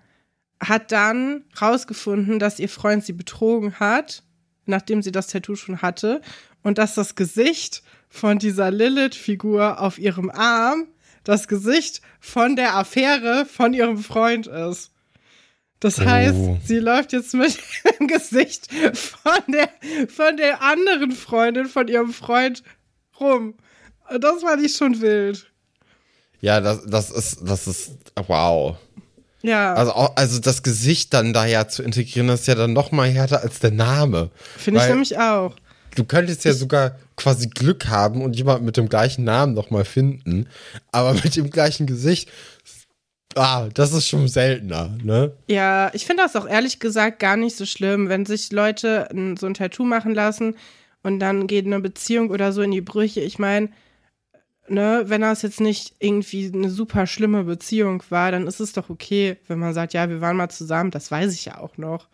S2: hat dann rausgefunden, dass ihr Freund sie betrogen hat, nachdem sie das Tattoo schon hatte, und dass das Gesicht von dieser Lilith-Figur auf ihrem Arm das Gesicht von der Affäre von ihrem Freund ist. Das heißt,
S1: Oh.
S2: sie läuft jetzt mit <laughs> dem Gesicht von der, von der anderen Freundin von ihrem Freund rum. Das fand ich schon wild.
S1: Ja, das, das ist, das ist, wow.
S2: Ja,
S1: Also, also das Gesicht dann da ja zu integrieren, das ist ja dann noch mal härter als der Name.
S2: finde ich nämlich auch.
S1: Du könntest ja sogar quasi Glück haben und jemanden mit dem gleichen Namen noch mal finden, aber <laughs> mit dem gleichen Gesicht, ah, das ist schon seltener, ne?
S2: Ja, ich finde das auch ehrlich gesagt gar nicht so schlimm, wenn sich Leute so ein Tattoo machen lassen und dann geht eine Beziehung oder so in die Brüche. Ich meine, ne, wenn das jetzt nicht irgendwie eine super schlimme Beziehung war, dann ist es doch okay, wenn man sagt, ja, wir waren mal zusammen, das weiß ich ja auch noch.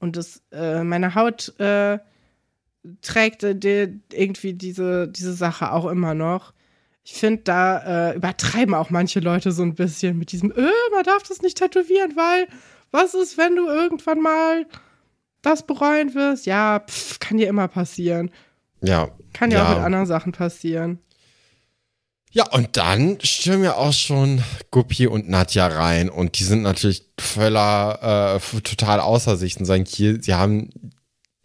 S2: Und das, äh, meine Haut äh, trägt äh, irgendwie diese, diese Sache auch immer noch. Ich finde, da äh, übertreiben auch manche Leute so ein bisschen mit diesem, äh, man darf das nicht tätowieren, weil was ist, wenn du irgendwann mal das bereuen wirst, ja, pff, kann dir immer passieren.
S1: Ja.
S2: Kann ja, auch mit anderen Sachen passieren.
S1: Ja, und dann stürmen ja auch schon Guppi und Nadja rein und die sind natürlich voller, äh, total außer sich und sagen, hier, sie haben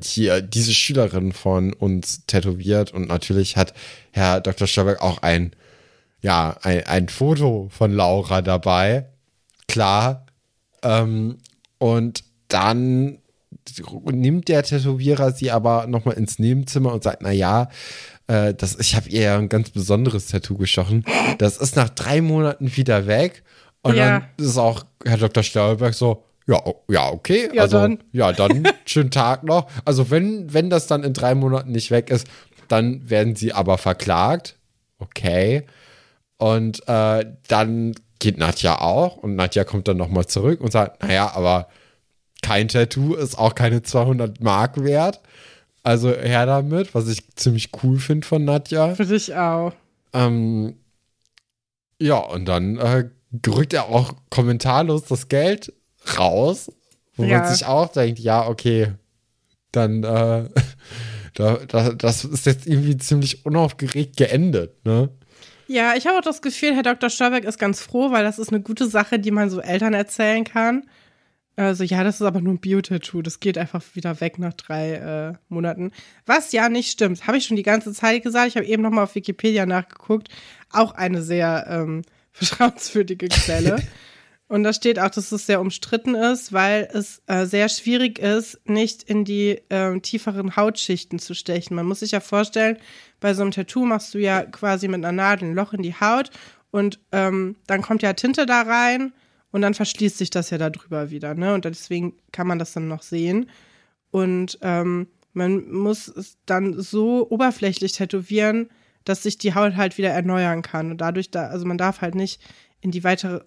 S1: hier diese Schülerin von uns tätowiert und natürlich hat Herr Dr. Stolberg auch ein, ja, ein, ein Foto von Laura dabei. Klar. Ähm, und dann nimmt der Tätowierer sie aber nochmal ins Nebenzimmer und sagt, na ja, äh, das, ich habe ihr ja ein ganz besonderes Tattoo gestochen. Das ist nach drei Monaten wieder weg. Und ja. dann ist auch Herr Dr. Stauberg so, ja, ja, okay. Ja, also, dann. ja, dann <laughs> schönen Tag noch. Also, wenn, wenn das dann in drei Monaten nicht weg ist, dann werden sie aber verklagt. Okay. Und äh, dann geht Nadja auch und Nadja kommt dann nochmal zurück und sagt, naja, aber kein Tattoo ist auch keine 200 Mark wert. Also her damit, was ich ziemlich cool finde von Nadja.
S2: Für dich auch.
S1: Ähm, ja, und dann äh, rückt er auch kommentarlos das Geld raus, wo ja. man sich auch denkt, ja, okay, dann äh, <laughs> da, da, das ist jetzt irgendwie ziemlich unaufgeregt geendet, ne?
S2: Ja, ich habe auch das Gefühl, Herr Dr. Stolberg ist ganz froh, weil das ist eine gute Sache, die man so Eltern erzählen kann. Also ja, das ist aber nur ein Bio-Tattoo. Das geht einfach wieder weg nach drei äh, Monaten. Was ja nicht stimmt. Habe ich schon die ganze Zeit gesagt. Ich habe eben noch mal auf Wikipedia nachgeguckt. Auch eine sehr ähm, <laughs> vertrauenswürdige Quelle. <laughs> Und da steht auch, dass es sehr umstritten ist, weil es äh, sehr schwierig ist, nicht in die äh, tieferen Hautschichten zu stechen. Man muss sich ja vorstellen, bei so einem Tattoo machst du ja quasi mit einer Nadel ein Loch in die Haut und ähm, dann kommt ja Tinte da rein und dann verschließt sich das ja darüber wieder, ne? Und deswegen kann man das dann noch sehen. Und ähm, man muss es dann so oberflächlich tätowieren, dass sich die Haut halt wieder erneuern kann. Und dadurch, da, also man darf halt nicht in die weitere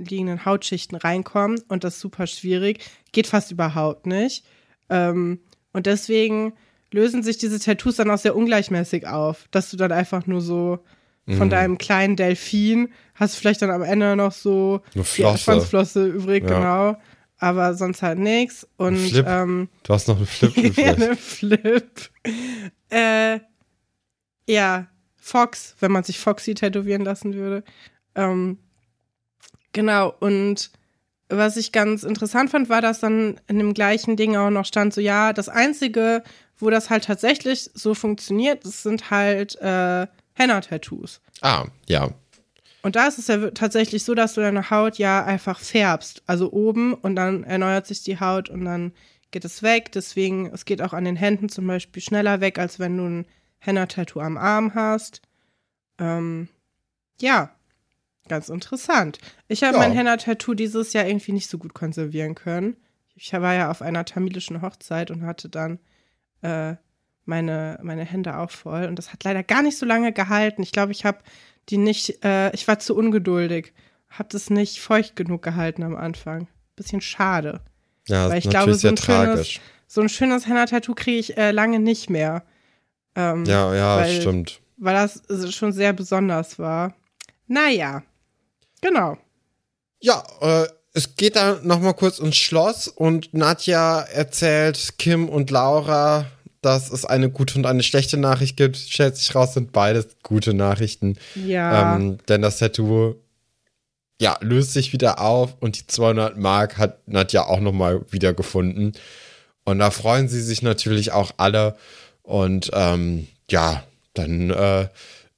S2: unterliegenden Hautschichten reinkommen und das ist super schwierig. Geht fast überhaupt nicht. Ähm, und deswegen lösen sich diese Tattoos dann auch sehr ungleichmäßig auf, dass du dann einfach nur so von mhm. deinem kleinen Delfin. Hast vielleicht dann am Ende noch so
S1: eine Flosse.
S2: Schwanzflosse übrig, ja. genau. Aber sonst halt nichts. Und
S1: Flip.
S2: Ähm,
S1: du hast noch einen Flip <laughs>
S2: eine Flip. Äh, ja, Fox, wenn man sich Foxy tätowieren lassen würde. Ähm, genau, und was ich ganz interessant fand, war, dass dann in dem gleichen Ding auch noch stand, so ja, das Einzige, wo das halt tatsächlich so funktioniert, das sind halt äh, Henna-Tattoos.
S1: Ah, ja.
S2: Und da ist es ja tatsächlich so, dass du deine Haut ja einfach färbst. Also oben und dann erneuert sich die Haut und dann geht es weg. Deswegen, es geht auch an den Händen zum Beispiel schneller weg, als wenn du ein Henna-Tattoo am Arm hast. Ähm, ja, ganz interessant. Ich habe ja. mein Henna-Tattoo dieses Jahr irgendwie nicht so gut konservieren können. Ich war ja auf einer tamilischen Hochzeit und hatte dann äh, meine, meine Hände auch voll. Und das hat leider gar nicht so lange gehalten. Ich glaube, ich habe die nicht, äh, ich war zu ungeduldig. Habe das nicht feucht genug gehalten am Anfang. Bisschen schade.
S1: Ja, Weil ich glaube, so ein, schönes,
S2: so ein schönes Henna-Tattoo kriege ich äh, lange nicht mehr.
S1: Ähm, ja, ja, weil, stimmt.
S2: Weil das schon sehr besonders war. Naja, genau.
S1: Ja, äh, es geht dann nochmal kurz ins Schloss und Nadja erzählt Kim und Laura, dass es eine gute und eine schlechte Nachricht gibt. Stellt sich raus, sind beides gute Nachrichten.
S2: Ja.
S1: Ähm, denn das Tattoo ja, löst sich wieder auf und die 200 Mark hat Nadja auch nochmal wiedergefunden. Und da freuen sie sich natürlich auch alle. Und ähm, ja, dann äh,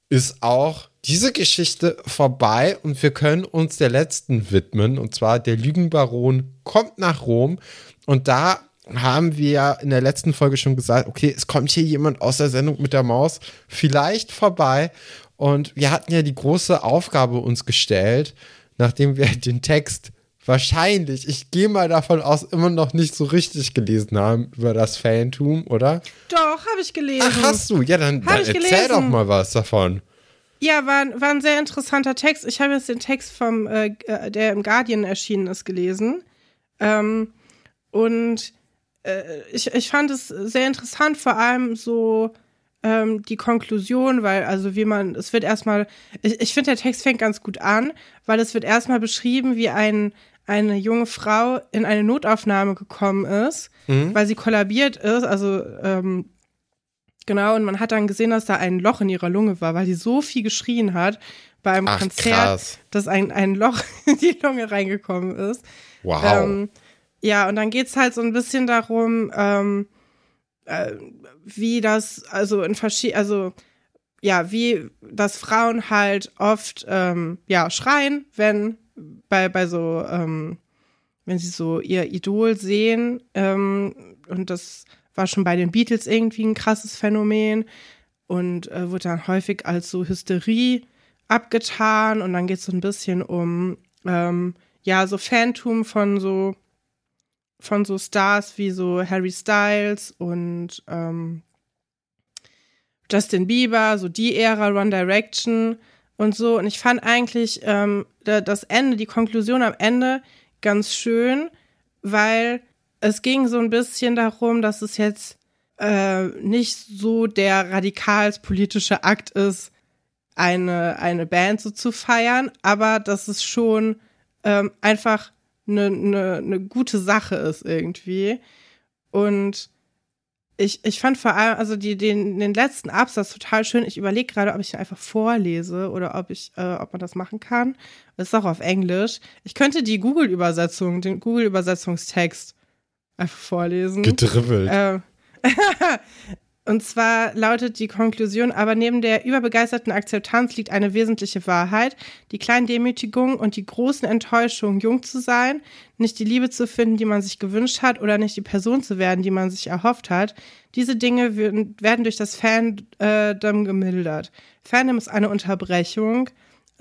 S1: ist auch diese Geschichte vorbei und wir können uns der letzten widmen. Und zwar der Lügenbaron kommt nach Rom. Und da haben wir ja in der letzten Folge schon gesagt, okay, es kommt hier jemand aus der Sendung mit der Maus vielleicht vorbei. Und wir hatten ja die große Aufgabe uns gestellt, nachdem wir <laughs> den Text wahrscheinlich, ich gehe mal davon aus, immer noch nicht so richtig gelesen haben über das Fantum, oder?
S2: Doch, habe ich gelesen.
S1: Ach, hast du? Ja, dann, dann erzähl gelesen. doch mal was davon.
S2: Ja, war, war ein sehr interessanter Text. Ich habe jetzt den Text vom, äh, äh der im Guardian erschienen ist, gelesen. Ähm, und äh, ich, ich fand es sehr interessant, vor allem so ähm, die Konklusion, weil, also wie man, es wird erstmal, ich, ich finde, der Text fängt ganz gut an, weil es wird erstmal beschrieben, wie ein, eine junge Frau in eine Notaufnahme gekommen ist,
S1: Mhm.
S2: weil sie kollabiert ist. Also, ähm, genau, und man hat dann gesehen, dass da ein Loch in ihrer Lunge war, weil sie so viel geschrien hat beim
S1: Ach,
S2: Konzert,
S1: krass.
S2: dass ein, ein Loch <laughs> in die Lunge reingekommen ist.
S1: Wow.
S2: Ähm, ja, und dann geht's halt so ein bisschen darum, ähm, äh, wie das, also in verschiedenen, also ja, wie das Frauen halt oft ähm, ja schreien, wenn bei bei so ähm, wenn sie so ihr Idol sehen ähm, und das war schon bei den Beatles irgendwie ein krasses Phänomen und äh, wurde dann häufig als so Hysterie abgetan und dann geht es so ein bisschen um ähm, ja so Phantom von so von so Stars wie so Harry Styles und ähm, Justin Bieber, so die Ära, One Direction und so. Und ich fand eigentlich ähm, da- das Ende, die Konklusion am Ende ganz schön, weil es ging so ein bisschen darum, dass es jetzt äh, nicht so der radikalspolitische Akt ist, eine, eine Band so zu feiern, aber dass es schon ähm, einfach eine ne, ne gute Sache ist irgendwie. Und ich, ich fand vor allem, also die, den, den letzten Absatz total schön. Ich überlege gerade, ob ich ihn einfach vorlese oder ob ich, äh, ob man das machen kann. Das ist auch auf Englisch. Ich könnte die Google-Übersetzung, den Google-Übersetzungstext einfach vorlesen.
S1: Gedribbelt.
S2: Äh, <laughs> und zwar lautet die Konklusion, aber neben der überbegeisterten Akzeptanz liegt eine wesentliche Wahrheit. Die kleinen Demütigungen und die großen Enttäuschungen, jung zu sein, nicht die Liebe zu finden, die man sich gewünscht hat oder nicht die Person zu werden, die man sich erhofft hat. Diese Dinge werden durch das Fandom gemildert. Fandom ist eine Unterbrechung.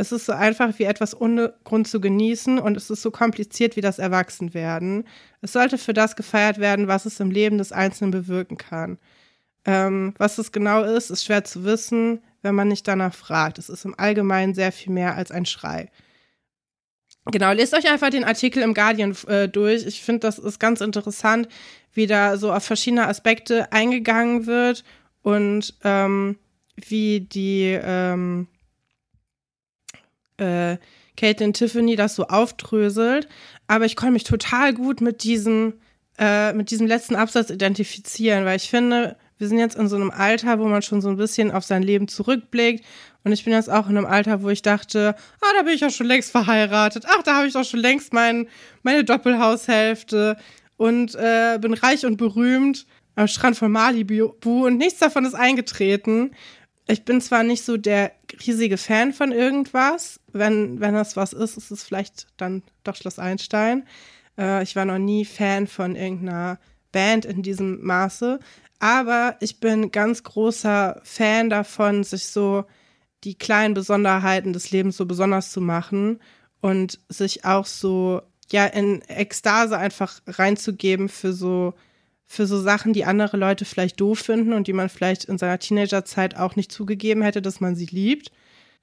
S2: Es ist so einfach wie etwas ohne Grund zu genießen und es ist so kompliziert wie das Erwachsenwerden. Es sollte für das gefeiert werden, was es im Leben des Einzelnen bewirken kann. Ähm, was es genau ist, ist schwer zu wissen, wenn man nicht danach fragt. Es ist im Allgemeinen sehr viel mehr als ein Schrei. Genau, lest euch einfach den Artikel im Guardian äh, durch. Ich finde, das ist ganz interessant, wie da so auf verschiedene Aspekte eingegangen wird und ähm, wie die ähm, äh, Caitlin Tiffany das so aufdröselt. Aber ich konnte mich total gut mit diesem, äh, mit diesem letzten Absatz identifizieren, weil ich finde, wir sind jetzt in so einem Alter, wo man schon so ein bisschen auf sein Leben zurückblickt. Und ich bin jetzt auch in einem Alter, wo ich dachte, ah, da bin ich ja schon längst verheiratet. Ach, da habe ich doch schon längst mein, meine Doppelhaushälfte und äh, bin reich und berühmt am Strand von Malibu und nichts davon ist eingetreten. Ich bin zwar nicht so der riesige Fan von irgendwas, wenn, wenn das was ist, ist es vielleicht dann doch Schloss Einstein. Äh, ich war noch nie Fan von irgendeiner Band in diesem Maße, aber ich bin ganz großer Fan davon, sich so die kleinen Besonderheiten des Lebens so besonders zu machen und sich auch so ja in Ekstase einfach reinzugeben für so für so Sachen, die andere Leute vielleicht doof finden und die man vielleicht in seiner Teenagerzeit auch nicht zugegeben hätte, dass man sie liebt.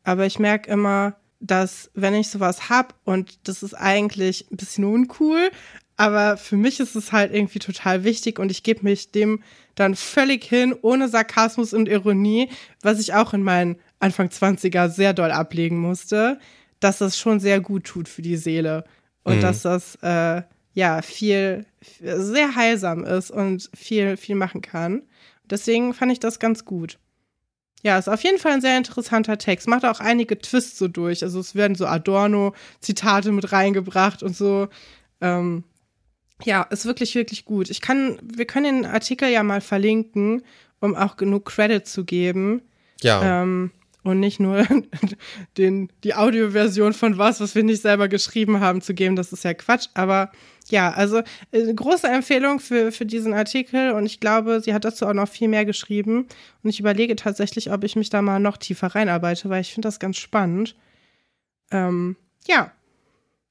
S2: Aber ich merke immer, dass wenn ich sowas hab und das ist eigentlich ein bisschen uncool, aber für mich ist es halt irgendwie total wichtig und ich gebe mich dem dann völlig hin, ohne Sarkasmus und Ironie, was ich auch in meinen Anfang 20er sehr doll ablegen musste, dass das schon sehr gut tut für die Seele und
S1: Mhm.
S2: dass das äh, ja viel sehr heilsam ist und viel viel machen kann. Deswegen fand ich das ganz gut. Ja, ist auf jeden Fall ein sehr interessanter Text. Macht auch einige Twists so durch. Also es werden so Adorno-Zitate mit reingebracht und so. Ähm, ja, ist wirklich, wirklich gut. Ich kann, wir können den Artikel ja mal verlinken, um auch genug Credit zu geben.
S1: Ja.
S2: Ähm, und nicht nur <laughs> den, die Audioversion von was, was wir nicht selber geschrieben haben, zu geben. Das ist ja Quatsch. Aber ja, also äh, große Empfehlung für, für diesen Artikel. Und ich glaube, sie hat dazu auch noch viel mehr geschrieben. Und ich überlege tatsächlich, ob ich mich da mal noch tiefer reinarbeite, weil ich finde das ganz spannend. Ähm, ja,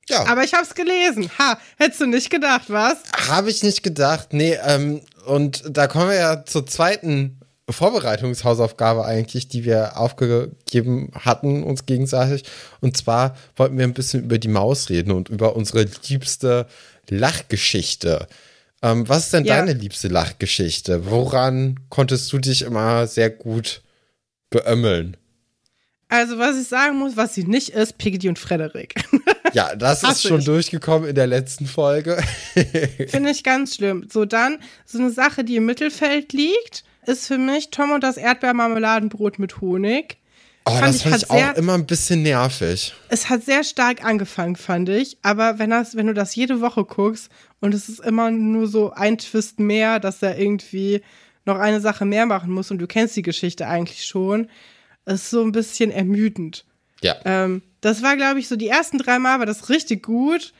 S1: ja.
S2: aber ich habe es gelesen. Ha, hättest du nicht gedacht, was?
S1: Habe ich nicht gedacht. Nee, ähm, und da kommen wir ja zur zweiten Vorbereitungshausaufgabe eigentlich, die wir aufgegeben hatten uns gegenseitig. Und zwar wollten wir ein bisschen über die Maus reden und über unsere liebste Lachgeschichte. Ähm, was ist denn
S2: Ja.
S1: deine liebste Lachgeschichte? Woran konntest du dich immer sehr gut beömmeln?
S2: Also, was ich sagen muss, was sie nicht ist, Piggy und Frederik. <laughs>
S1: Ja, das ist schon
S2: ich.
S1: durchgekommen in der letzten Folge. <laughs>
S2: Finde ich ganz schlimm. So, dann so eine Sache, die im Mittelfeld liegt, ist für mich Tom und das Erdbeermarmeladenbrot mit Honig.
S1: Oh,
S2: Fand
S1: das fand ich auch
S2: sehr-
S1: immer ein bisschen nervig.
S2: Es hat sehr stark angefangen, fand ich. Aber wenn, das, wenn du das jede Woche guckst und es ist immer nur so ein Twist mehr, dass er irgendwie noch eine Sache mehr machen muss und du kennst die Geschichte eigentlich schon, ist so ein bisschen ermüdend.
S1: Ja.
S2: Ähm, das war, glaube ich, so die ersten drei Mal war das richtig gut.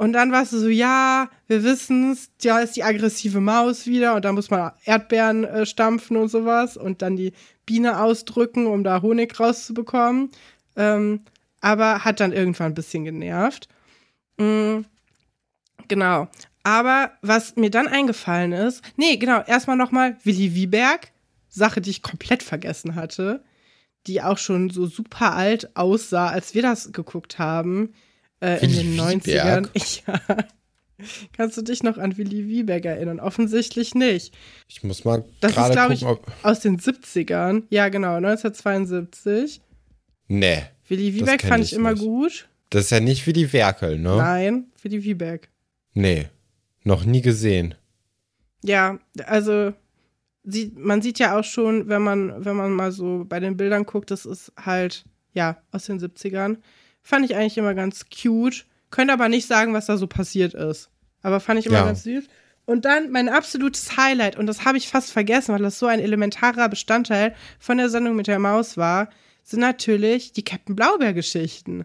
S2: Und dann warst du so, ja, wir wissen's, da ist die aggressive Maus wieder und da muss man Erdbeeren äh, stampfen und sowas und dann die Biene ausdrücken, um da Honig rauszubekommen. Ähm, aber hat dann irgendwann ein bisschen genervt. Mm, genau. Aber was mir dann eingefallen ist, nee, genau, erstmal nochmal Willi Wieberg, Sache, die ich komplett vergessen hatte, die auch schon so super alt aussah, als wir das geguckt haben, äh, in den 90ern.
S1: Wieberg? <laughs>
S2: Ja. Kannst du dich noch an Willi Wieberg erinnern? Offensichtlich nicht.
S1: Ich muss mal
S2: Das ist,
S1: gerade
S2: glaube
S1: gucken,
S2: ich,
S1: ob.
S2: aus den 70ern. Ja, genau, 1972.
S1: Nee.
S2: Willi
S1: Das
S2: Wieberg fand ich
S1: ich
S2: immer
S1: nicht.
S2: gut.
S1: Das ist ja nicht wie die Werkel, ne?
S2: Nein, Willi Wieberg.
S1: Nee. Noch nie gesehen.
S2: Ja, also sieht, man sieht ja auch schon, wenn man, wenn man mal so bei den Bildern guckt, das ist halt, ja, aus den 70ern. Fand ich eigentlich immer ganz cute. Könnte aber nicht sagen, was da so passiert ist. Aber fand ich immer
S1: Ja.
S2: ganz süß. Und dann mein absolutes Highlight, und das habe ich fast vergessen, weil das so ein elementarer Bestandteil von der Sendung mit der Maus war, sind natürlich die Captain Blaubeer-Geschichten.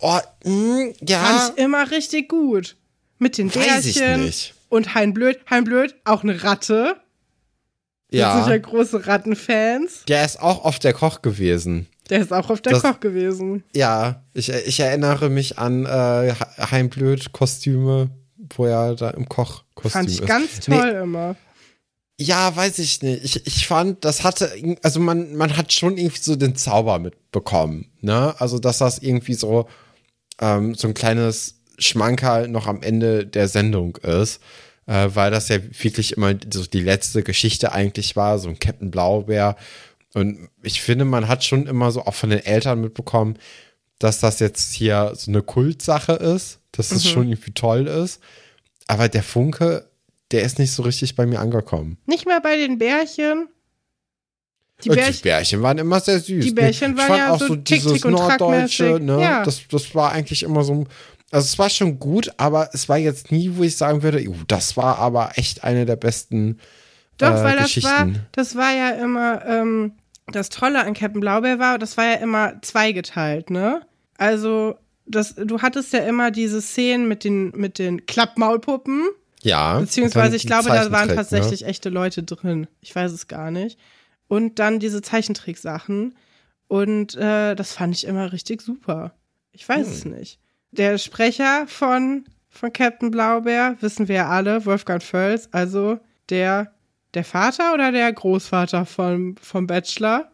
S1: Oh, mh, ja.
S2: Fand ich immer richtig gut. Mit den Bärchen. Und Hein Blöd, Hein Blöd, auch eine Ratte. Wir sind ja
S1: Ja.
S2: große Rattenfans.
S1: Der ist auch oft der Koch gewesen.
S2: Der ist auch auf der
S1: Das-
S2: Koch gewesen.
S1: Ja, ich, ich erinnere mich an äh, Heimblöd-Kostüme, wo er da im Kochkostüm
S2: Fand ich
S1: ist.
S2: ganz
S1: Nee,
S2: toll immer.
S1: Ja, weiß ich nicht. Ich, ich fand, das hatte, also man, man hat schon irgendwie so den Zauber mitbekommen, ne? Also, dass das irgendwie so, ähm, so ein kleines Schmankerl noch am Ende der Sendung ist, äh, weil das ja wirklich immer so die letzte Geschichte eigentlich war, so ein Captain Blaubeer. Und ich finde, man hat schon immer so auch von den Eltern mitbekommen, dass das jetzt hier so eine Kultsache ist, dass das schon irgendwie toll ist. Aber der Funke, der ist nicht so richtig bei mir angekommen.
S2: Nicht mehr bei den Bärchen. Die Bärchen.
S1: die Bärchen waren immer sehr süß.
S2: Die Bärchen
S1: ich
S2: waren ja
S1: auch
S2: so
S1: so
S2: tick,
S1: dieses
S2: tick und
S1: Norddeutsche, ne?
S2: Ja.
S1: Das, das war eigentlich immer so. Also es war schon gut, aber es war jetzt nie, wo ich sagen würde, "Uh, das war aber echt eine der besten
S2: Doch,
S1: äh,
S2: weil das war, das war ja immer, ähm, das Tolle an Captain Blaubeer war, das war ja immer zweigeteilt, ne? Also, das, du hattest ja immer diese Szenen mit den, mit den Klappmaulpuppen.
S1: ja.
S2: Beziehungsweise, ich glaube, da waren
S1: ne?
S2: tatsächlich echte Leute drin. Ich weiß es gar nicht. Und dann diese Zeichentricksachen. Und äh, das fand ich immer richtig super. Ich weiß
S1: Hm.
S2: es nicht. Der Sprecher von, von Captain Blaubeer, wissen wir ja alle, Wolfgang Völz, also der, der Vater oder der Großvater vom, vom Bachelor?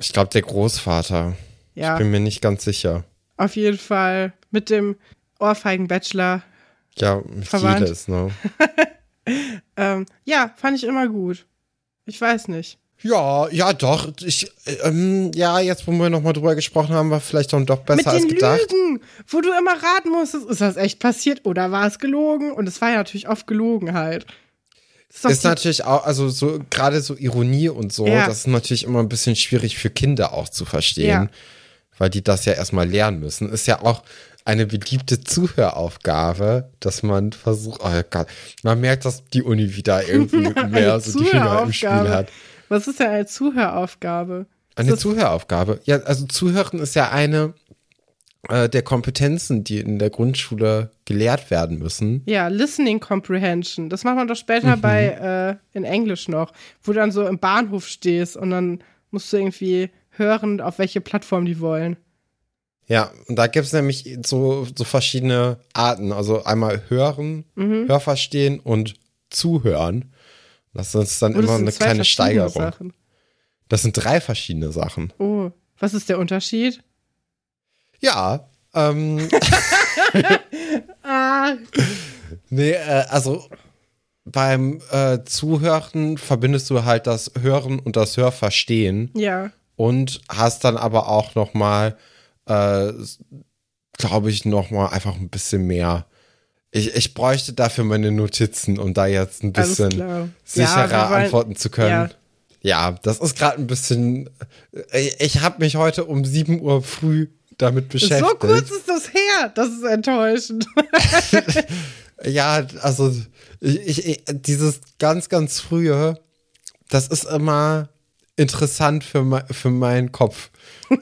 S1: Ich glaube, der Großvater.
S2: Ja,
S1: Ich bin mir nicht ganz sicher.
S2: auf jeden Fall mit dem Ohrfeigen-Bachelor.
S1: Ja,
S2: Verwandt.
S1: vieles, ne? <laughs>
S2: Ähm, ja, fand ich immer gut. Ich weiß nicht.
S1: Ja, ja, doch. Ich, ähm, ja, jetzt, wo wir nochmal drüber gesprochen haben, war vielleicht dann doch besser
S2: Mit
S1: als
S2: den
S1: gedacht.
S2: Lügen, wo du immer raten musstest, ist das echt passiert oder war es gelogen? Und es war ja natürlich oft gelogen halt. Das ist
S1: Ist natürlich auch, also so gerade so Ironie und so,
S2: Ja.
S1: das ist natürlich immer ein bisschen schwierig für Kinder auch zu verstehen,
S2: Ja.
S1: weil die das ja erstmal lernen müssen. Ist ja auch eine beliebte Zuhöraufgabe, dass man versucht, oh Gott, man merkt, dass die Uni wieder <laughs> irgendwie mehr so die Finger im Spiel hat.
S2: Was ist denn eine Zuhöraufgabe?
S1: Eine Zuhöraufgabe. Ja, also Zuhören ist ja eine äh, der Kompetenzen, die in der Grundschule gelehrt werden müssen.
S2: Ja, Listening Comprehension. Das macht man doch später
S1: Mhm.
S2: bei äh, in Englisch noch, wo du dann so im Bahnhof stehst und dann musst du irgendwie hören, auf welche Plattform die wollen.
S1: Ja, und da gibt es nämlich so, so verschiedene Arten. Also einmal hören,
S2: Mhm.
S1: Hörverstehen und zuhören. Das ist dann
S2: Oh, das
S1: immer eine kleine Steigerung.
S2: Sachen.
S1: Das sind drei verschiedene Sachen.
S2: Oh, was ist der Unterschied?
S1: Ja, ähm, <laughs>
S2: Ah,
S1: nee, äh, also beim äh, Zuhören verbindest du halt das Hören und das Hörverstehen.
S2: ja.
S1: und hast dann aber auch noch mal, äh, glaube ich, noch mal einfach ein bisschen mehr. Ich, ich bräuchte dafür meine Notizen, um da jetzt ein bisschen sicherer
S2: Ja,
S1: antworten zu können.
S2: Ja.
S1: Ja, das ist gerade ein bisschen. Ich, ich habe mich heute um 7 Uhr früh damit beschäftigt.
S2: So kurz ist das her. Das ist enttäuschend. <laughs>
S1: Ja, also ich, ich, dieses ganz, ganz frühe, das ist immer interessant für, me, für meinen Kopf.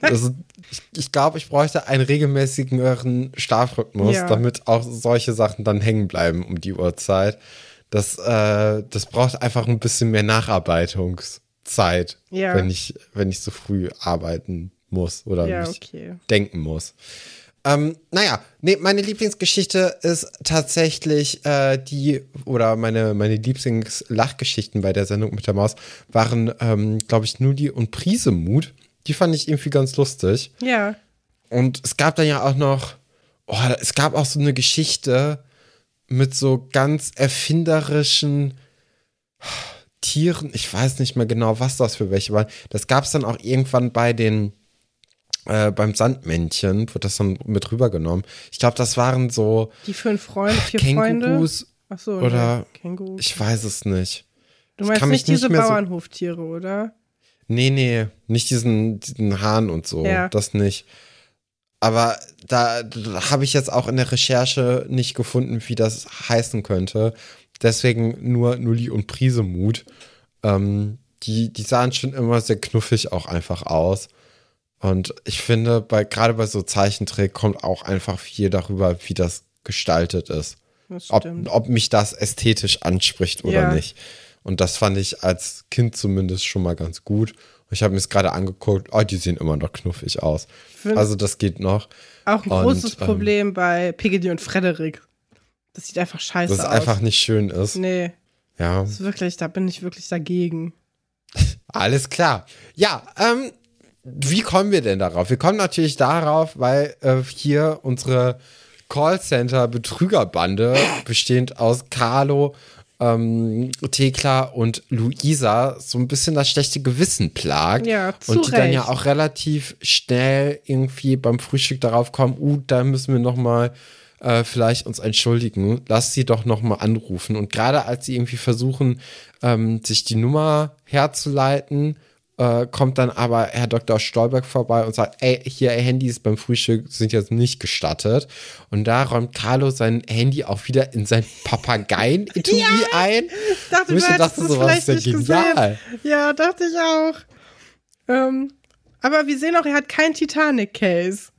S1: Also, ich ich glaube, ich bräuchte einen regelmäßigeren Schlafrhythmus,
S2: Ja.
S1: damit auch solche Sachen dann hängen bleiben um die Uhrzeit. Das, äh, das braucht einfach ein bisschen mehr Nacharbeitungszeit,
S2: Ja.
S1: wenn, ich, wenn ich so früh arbeiten muss oder
S2: ja, okay.
S1: denken muss. Ähm, naja, nee, meine Lieblingsgeschichte ist tatsächlich äh, die, oder meine, meine Lieblingslachgeschichten bei der Sendung mit der Maus waren, ähm, glaube ich, Nudi und Prisemut. Die fand ich irgendwie ganz lustig.
S2: Ja.
S1: Und es gab dann ja auch noch, oh, es gab auch so eine Geschichte mit so ganz erfinderischen Tieren. Ich weiß nicht mehr genau, was das für welche waren. Das gab es dann auch irgendwann bei den, äh, beim Sandmännchen, wurde das dann mit rübergenommen. Ich glaube, das waren so
S2: Die fünf Freunde, vier Freunde.
S1: Kängurus
S2: Ach so,
S1: oder-
S2: Kängurus.
S1: ich weiß es nicht.
S2: Du meinst nicht diese
S1: nicht mehr so-
S2: Bauernhoftiere, oder?
S1: Nee, nee, nicht diesen, diesen Hahn und so.
S2: Ja.
S1: Das nicht. Aber da, da habe ich jetzt auch in der Recherche nicht gefunden, wie das heißen könnte. Deswegen nur Nulli und Prisemut. Ähm, die, die sahen schon immer sehr knuffig auch einfach aus. Und ich finde, bei, gerade bei so Zeichentrick kommt auch einfach viel darüber, wie das gestaltet ist.
S2: Das
S1: Ob, ob mich das ästhetisch anspricht oder
S2: Ja.
S1: nicht. Und das fand ich als Kind zumindest schon mal ganz gut. Ich habe mir es gerade angeguckt, oh, die sehen immer noch knuffig aus.
S2: find-
S1: Also das geht noch.
S2: Auch ein
S1: und,
S2: großes
S1: ähm,
S2: Problem bei Piggy und Frederik. Das sieht einfach scheiße
S1: Dass es
S2: aus.
S1: einfach nicht schön ist.
S2: Nee,
S1: Ja,
S2: das ist wirklich, da bin ich wirklich dagegen. <laughs>
S1: alles klar. Ja, ähm, wie kommen wir denn darauf? Wir kommen natürlich darauf, weil äh, hier unsere Callcenter-Betrügerbande, <coughs> bestehend aus Carlo, ähm, Thekla und Luisa, so ein bisschen das schlechte Gewissen plagt.
S2: Ja,
S1: Und die dann ja
S2: Recht.
S1: auch relativ schnell irgendwie beim Frühstück darauf kommen, uh, da müssen wir noch mal äh, vielleicht uns entschuldigen. Lass sie doch noch mal anrufen. Und gerade als sie irgendwie versuchen, ähm, sich die Nummer herzuleiten, äh, kommt dann aber Herr Dr. Stolberg vorbei und sagt, ey, hier Handys beim Frühstück sind jetzt nicht gestattet. Und da räumt Carlo sein Handy auch wieder in sein Papageien-Etui <laughs> ein.
S2: Ich dachte, du
S1: so
S2: hättest
S1: dachte,
S2: das
S1: sowas
S2: vielleicht
S1: ja
S2: nicht
S1: genial.
S2: gesehen. Ja, dachte ich auch. Ähm, aber wir sehen auch, er hat kein Titanic-Case.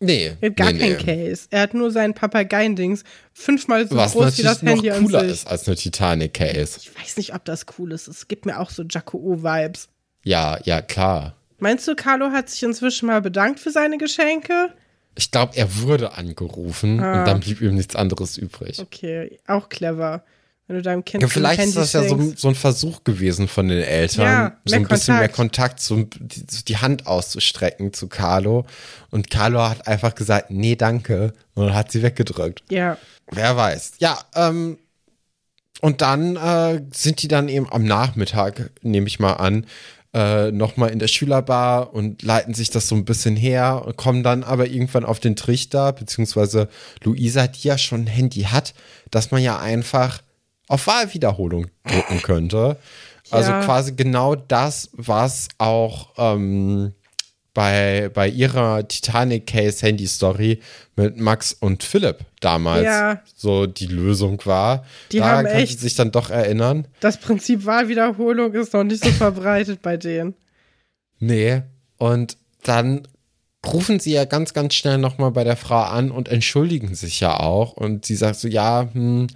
S1: Nee.
S2: Er hat gar
S1: nee,
S2: kein
S1: nee.
S2: Case. Er hat nur sein Papageiendings. Fünfmal so
S1: Was
S2: groß wie das Handy
S1: noch
S2: an
S1: cooler
S2: sich.
S1: ist als eine Titanic-Case.
S2: Ich weiß nicht, ob das cool ist. Es gibt mir auch so Jacko-O-Vibes.
S1: Ja, ja, klar.
S2: Meinst du, Carlo hat sich inzwischen mal bedankt für seine Geschenke?
S1: Ich glaube, er wurde angerufen
S2: Ah.
S1: und dann blieb ihm nichts anderes übrig.
S2: Okay, auch clever. Wenn du deinem Kind
S1: Ja, vielleicht ist das ja so, so ein Versuch gewesen von den Eltern,
S2: Ja,
S1: so ein
S2: mehr
S1: bisschen mehr
S2: Kontakt.
S1: Kontakt, so die, so die Hand auszustrecken zu Carlo. Und Carlo hat einfach gesagt, nee, danke. Und hat sie weggedrückt.
S2: Ja,
S1: Wer weiß. Ja, ähm, und dann äh, sind die dann eben am Nachmittag, nehme ich mal an, äh, nochmal in der Schülerbar und leiten sich das so ein bisschen her und kommen dann aber irgendwann auf den Trichter, beziehungsweise Luisa, die ja schon ein Handy hat, dass man ja einfach auf Wahlwiederholung drücken könnte. Also
S2: Ja.
S1: quasi genau das, was auch ähm, bei, bei ihrer Titanic Case Handy Story mit Max und Philipp damals
S2: Ja.
S1: so die Lösung war.
S2: Die
S1: Daran
S2: haben echt-
S1: sich dann doch erinnern.
S2: das Prinzip Wahlwiederholung ist noch nicht so verbreitet bei denen.
S1: Nee. Und dann rufen sie ja ganz, ganz schnell nochmal bei der Frau an und entschuldigen sich ja auch. Und sie sagt so, ja, hm,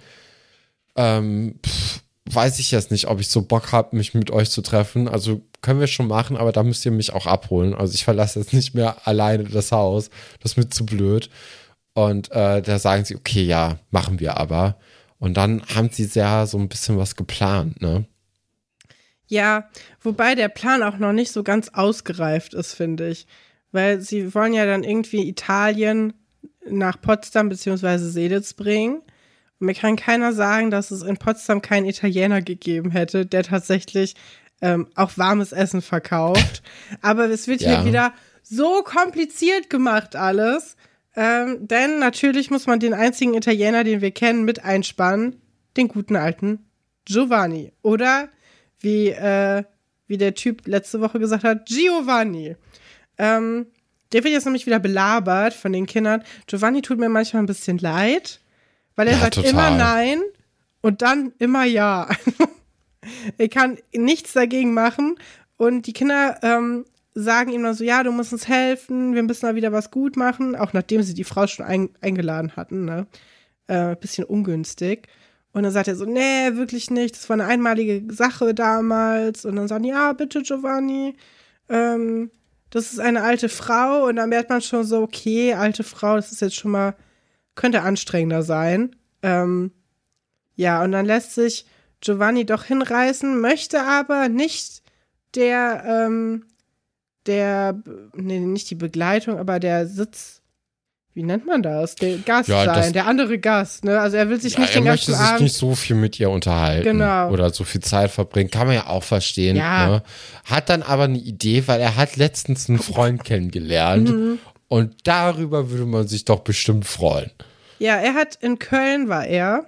S1: ähm, pff, weiß ich jetzt nicht, ob ich so Bock habe, mich mit euch zu treffen. Also können wir schon machen, aber da müsst ihr mich auch abholen. Also ich verlasse jetzt nicht mehr alleine das Haus. Das ist mir zu blöd. Und äh, da sagen sie, okay, ja, machen wir aber. Und dann haben sie ja so ein bisschen was geplant, ne?
S2: Ja, wobei der Plan auch noch nicht so ganz ausgereift ist, finde ich. Weil sie wollen ja dann irgendwie Italien nach Potsdam bzw. Seelitz bringen. Mir kann keiner sagen, dass es in Potsdam keinen Italiener gegeben hätte, der tatsächlich ähm, auch warmes Essen verkauft. Aber es wird
S1: Ja.
S2: hier wieder so kompliziert gemacht alles. Ähm, denn natürlich muss man den einzigen Italiener, den wir kennen, mit einspannen, den guten alten Giovanni. Oder wie, äh, wie der Typ letzte Woche gesagt hat, Giovanni. Ähm, der wird jetzt nämlich wieder belabert von den Kindern. Giovanni tut mir manchmal ein bisschen leid, weil er
S1: Ja,
S2: sagt
S1: total.
S2: immer nein und dann immer ja. <laughs> er kann nichts dagegen machen und die Kinder ähm, sagen ihm dann so, ja, du musst uns helfen, wir müssen da wieder was gut machen, auch nachdem sie die Frau schon ein, eingeladen hatten, ne? Äh, bisschen ungünstig. Und dann sagt er so, nee, wirklich nicht, das war eine einmalige Sache damals. Und dann sagen, ja, bitte, Giovanni, ähm, das ist eine alte Frau. Und dann merkt man schon so, okay, alte Frau, das ist jetzt schon mal, könnte anstrengender sein. Ähm, ja, und dann lässt sich Giovanni doch hinreißen, möchte aber nicht der, ähm, der, nee, nicht die Begleitung, aber der Sitz, wie nennt man das? Der Gast
S1: Ja,
S2: sein, der andere Gast, ne? Also er will sich
S1: Ja,
S2: nicht
S1: er
S2: den
S1: möchte
S2: ganzen
S1: sich
S2: Abend.
S1: nicht so viel mit ihr unterhalten
S2: Genau.
S1: oder so viel Zeit verbringen. Kann man ja auch verstehen.
S2: Ja.
S1: Ne? Hat dann aber eine Idee, weil er hat letztens einen Freund kennengelernt
S2: Mhm.
S1: Und darüber würde man sich doch bestimmt freuen.
S2: Ja, er hat in Köln war er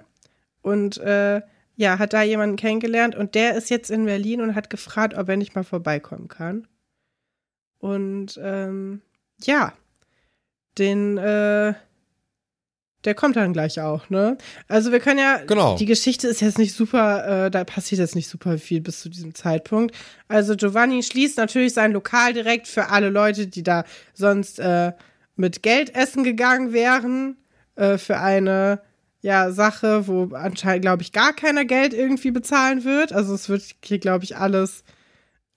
S2: und äh, ja, hat da jemanden kennengelernt und der ist jetzt in Berlin und hat gefragt, ob er nicht mal vorbeikommen kann. Und ähm, ja, den, äh, der kommt dann gleich auch, ne? Also wir können ja,
S1: Genau.
S2: die Geschichte ist jetzt nicht super, äh, da passiert jetzt nicht super viel bis zu diesem Zeitpunkt. Also Giovanni schließt natürlich sein Lokal direkt für alle Leute, die da sonst äh, mit Geld essen gegangen wären, äh, für eine ja, Sache, wo anscheinend, glaube ich, gar keiner Geld irgendwie bezahlen wird. Also es wird hier, glaube ich, alles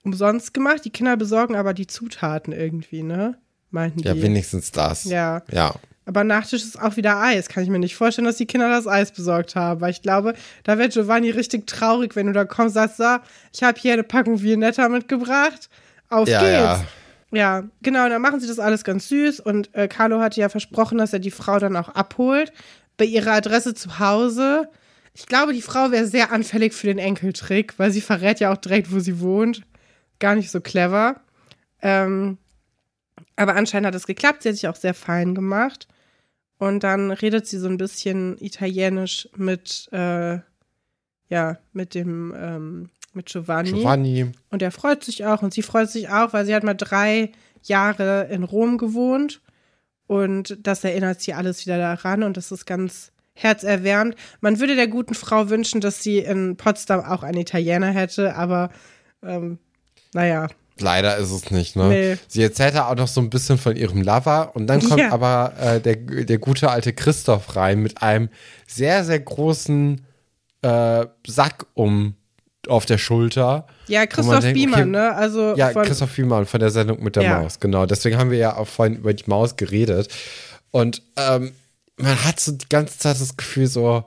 S2: umsonst gemacht. Die Kinder besorgen aber die Zutaten irgendwie, ne? Meinten
S1: Ja,
S2: die.
S1: wenigstens das.
S2: Ja.
S1: Ja.
S2: Aber Nachtisch ist auch wieder Eis. Kann ich mir nicht vorstellen, dass die Kinder das Eis besorgt haben. Weil ich glaube, da wird Giovanni richtig traurig, wenn du da kommst und sagst, so, ich habe hier eine Packung Viennetta mitgebracht. Auf
S1: Ja,
S2: geht's.
S1: ja.
S2: Ja, genau, dann machen sie das alles ganz süß und äh, Carlo hatte ja versprochen, dass er die Frau dann auch abholt bei ihrer Adresse zu Hause. Ich glaube, die Frau wäre sehr anfällig für den Enkeltrick, weil sie verrät ja auch direkt, wo sie wohnt. Gar nicht so clever. Ähm, aber anscheinend hat es geklappt. Sie hat sich auch sehr fein gemacht. Und dann redet sie so ein bisschen italienisch mit, äh, ja, mit dem, ähm, mit Giovanni.
S1: Giovanni.
S2: Und er freut sich auch und sie freut sich auch, weil sie hat mal drei Jahre in Rom gewohnt und das erinnert sie alles wieder daran und das ist ganz herzerwärmend. Man würde der guten Frau wünschen, dass sie in Potsdam auch einen Italiener hätte, aber ähm, naja,
S1: Leider ist es nicht, ne?
S2: Nee.
S1: Sie erzählt ja auch noch so ein bisschen von ihrem Lover und dann kommt
S2: Ja.
S1: aber äh, der, der gute alte Christoph rein mit einem sehr, sehr großen äh, Sack um auf der Schulter.
S2: ja, Christoph
S1: denkt,
S2: Biemann,
S1: okay,
S2: ne? Also
S1: Ja,
S2: von,
S1: Christoph Wiemann von der Sendung mit der
S2: Ja.
S1: Maus, genau. Deswegen haben wir ja auch vorhin über die Maus geredet. Und ähm, man hat so die ganze Zeit das Gefühl so,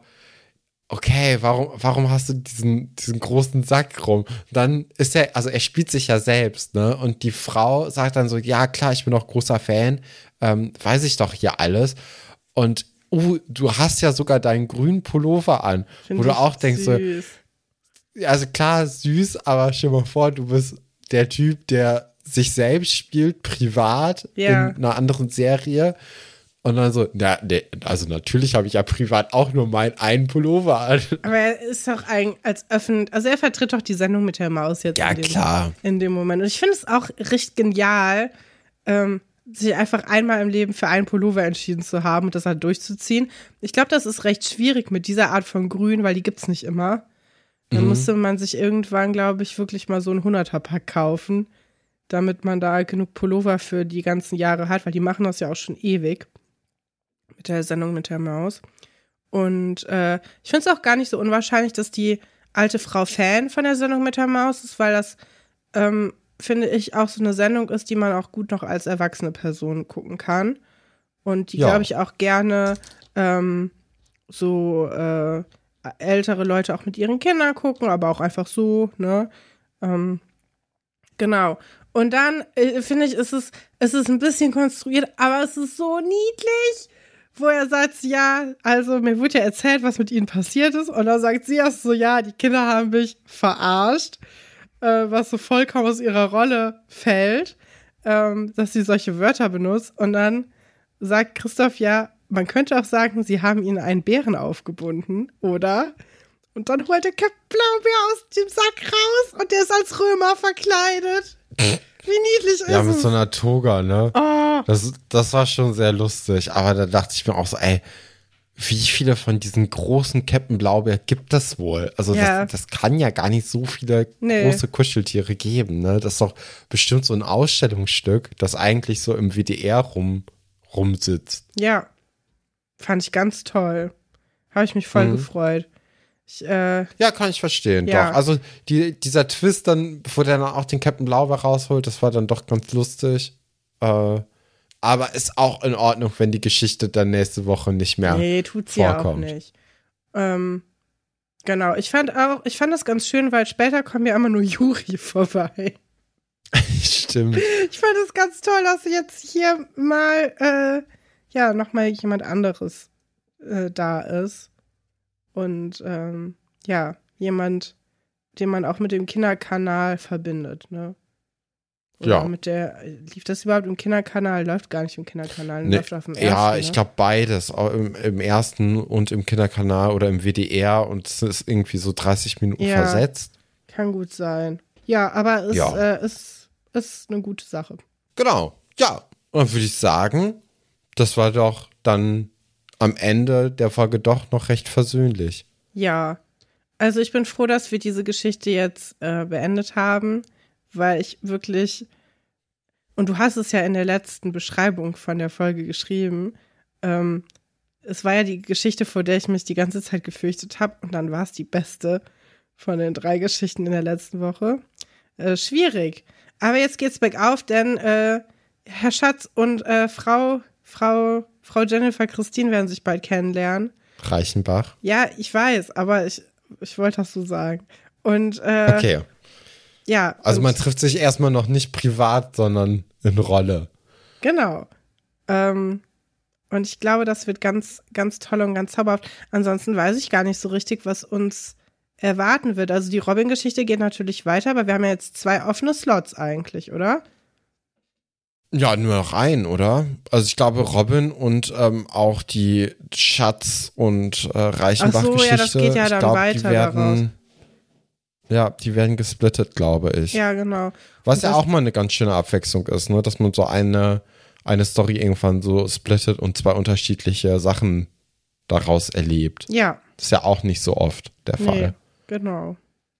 S1: okay, warum, warum hast du diesen, diesen großen Sack rum? Dann ist er, also er spielt sich ja selbst, ne? Und die Frau sagt dann so, ja klar, ich bin auch großer Fan, ähm, weiß ich doch hier alles. Und uh, du hast ja sogar deinen grünen Pullover an,
S2: find
S1: wo du auch denkst so,
S2: süß.
S1: also klar, süß, aber stell dir mal vor, du bist der Typ, der sich selbst spielt, privat,
S2: Ja.
S1: in einer anderen Serie. Und dann so, na, nee, also natürlich habe ich ja privat auch nur meinen einen Pullover an.
S2: Aber er ist doch ein, als öffentlich, also er vertritt doch die Sendung mit der Maus jetzt
S1: Ja,
S2: in dem,
S1: klar.
S2: in dem Moment. Und ich finde es auch richtig genial, ähm, sich einfach einmal im Leben für einen Pullover entschieden zu haben und das halt durchzuziehen. Ich glaube, das ist recht schwierig mit dieser Art von Grün, weil die gibt's nicht immer. Dann
S1: Mhm.
S2: musste man sich irgendwann, glaube ich, wirklich mal so ein 100er-Pack kaufen, damit man da genug Pullover für die ganzen Jahre hat, weil die machen das ja auch schon ewig mit der Sendung mit der Maus. Und äh, ich finde es auch gar nicht so unwahrscheinlich, dass die alte Frau Fan von der Sendung mit der Maus ist, weil das, ähm, finde ich, auch so eine Sendung ist, die man auch gut noch als erwachsene Person gucken kann. Und die,
S1: Ja.
S2: glaube ich, auch gerne ähm, so äh, ältere Leute auch mit ihren Kindern gucken, aber auch einfach so, ne? Ähm, genau. Und dann äh, finde ich, ist es, es ist ein bisschen konstruiert, aber es ist so niedlich, wo er sagt, ja, also mir wurde ja erzählt, was mit ihnen passiert ist. Und dann sagt sie auch so, ja, die Kinder haben mich verarscht. äh, was so vollkommen aus ihrer Rolle fällt, ähm, dass sie solche Wörter benutzt. Und dann sagt Christoph ja, man könnte auch sagen, sie haben ihnen einen Bären aufgebunden, oder? Und dann holt der Captain Blaubeer aus dem Sack raus und der ist als Römer verkleidet. <laughs> Wie niedlich ist
S1: Ja, mit
S2: es?
S1: so einer Toga, ne?
S2: oh,
S1: Das, das war schon sehr lustig. Aber da dachte ich mir auch so, ey, wie viele von diesen großen Captain Blaubeer gibt es wohl? Also
S2: Ja.
S1: das, das kann ja gar nicht so viele
S2: Nee.
S1: große Kuscheltiere geben, ne? Das ist doch bestimmt so ein Ausstellungsstück, das eigentlich so im WDR rum, rumsitzt.
S2: ja. Fand ich ganz toll. Habe ich mich voll
S1: Mhm.
S2: gefreut. Ich, äh,
S1: Ja, kann ich verstehen,
S2: Ja.
S1: doch. Also die, dieser Twist dann, wo der dann auch den Captain Blaubeer rausholt, das war dann doch ganz lustig. Äh, aber ist auch in Ordnung, wenn die Geschichte dann nächste Woche nicht mehr.
S2: nee, tut sie ja auch
S1: vorkommt.
S2: nicht. Ähm, genau. Ich fand auch, ich fand das ganz schön, weil später kommen ja immer nur Juri <laughs> vorbei. <laughs>
S1: Stimmt.
S2: Ich fand es ganz toll, dass jetzt hier mal, äh, ja, nochmal jemand anderes äh, da ist. Und, ähm, ja, jemand, den man auch mit dem Kinderkanal verbindet, ne? Oder
S1: Ja.
S2: mit der, lief das überhaupt im Kinderkanal? Läuft gar nicht im Kinderkanal,
S1: Nee,
S2: läuft auf dem ersten,
S1: ja, ich
S2: ne?
S1: glaube beides. Im, Im ersten und im Kinderkanal oder im WDR und es ist irgendwie so 30 Minuten
S2: Ja.
S1: versetzt.
S2: Kann gut sein. Ja, aber es
S1: Ja.
S2: Äh, ist, ist eine gute Sache.
S1: Genau. Ja. Und dann würde ich sagen, das war doch dann am Ende der Folge doch noch recht versöhnlich.
S2: Ja. Also ich bin froh, dass wir diese Geschichte jetzt äh, beendet haben, weil ich wirklich, und du hast es ja in der letzten Beschreibung von der Folge geschrieben, ähm, es war ja die Geschichte, vor der ich mich die ganze Zeit gefürchtet habe, und dann war es die beste von den drei Geschichten in der letzten Woche. Äh, schwierig. Aber jetzt geht's bergauf, denn äh, Herr Schatz und äh, Frau, Frau, Frau Jennifer Christine werden sich bald kennenlernen.
S1: Reichenbach.
S2: Ja, ich weiß, aber ich, ich wollte das so sagen. Und äh,
S1: Okay.
S2: ja.
S1: Also man trifft sich erstmal noch nicht privat, sondern in Rolle.
S2: Genau. Ähm, und ich glaube, das wird ganz, ganz toll und ganz zauberhaft. Ansonsten weiß ich gar nicht so richtig, was uns erwarten wird. Also die Robin-Geschichte geht natürlich weiter, aber wir haben ja jetzt zwei offene Slots eigentlich, oder?
S1: Ja, nur noch ein, oder? Also ich glaube, Robin und ähm, auch die Schatz- und äh, Reichenbach-Geschichte.
S2: Ach so, ja, das geht ja
S1: ich
S2: dann
S1: glaub,
S2: weiter
S1: Die werden, ja, die werden gesplittet, glaube ich.
S2: Ja, genau.
S1: Was
S2: Und
S1: ja auch mal eine ganz schöne Abwechslung ist, ne? Dass man so eine, eine Story irgendwann so splittet und zwei unterschiedliche Sachen daraus erlebt.
S2: Ja,
S1: Das ist ja auch nicht so oft der Fall.
S2: nee, genau.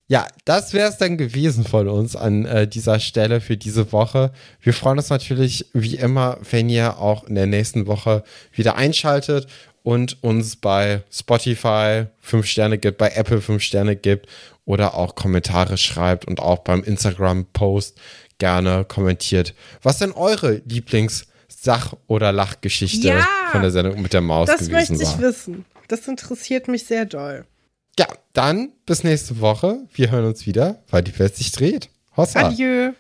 S1: Ja, das wäre es dann gewesen von uns an äh, dieser Stelle für diese Woche. Wir freuen uns natürlich wie immer, wenn ihr auch in der nächsten Woche wieder einschaltet und uns bei Spotify fünf Sterne gibt, bei Apple fünf Sterne gibt oder auch Kommentare schreibt und auch beim Instagram-Post gerne kommentiert. Was denn eure Lieblings-Sach- oder Lachgeschichte
S2: Ja!
S1: von der Sendung mit der Maus
S2: Das möchte
S1: gewesen
S2: ich
S1: war?
S2: wissen. Das interessiert mich sehr doll.
S1: Ja, dann bis nächste Woche. Wir hören uns wieder, weil die Welt sich dreht. Hossa.
S2: Adieu.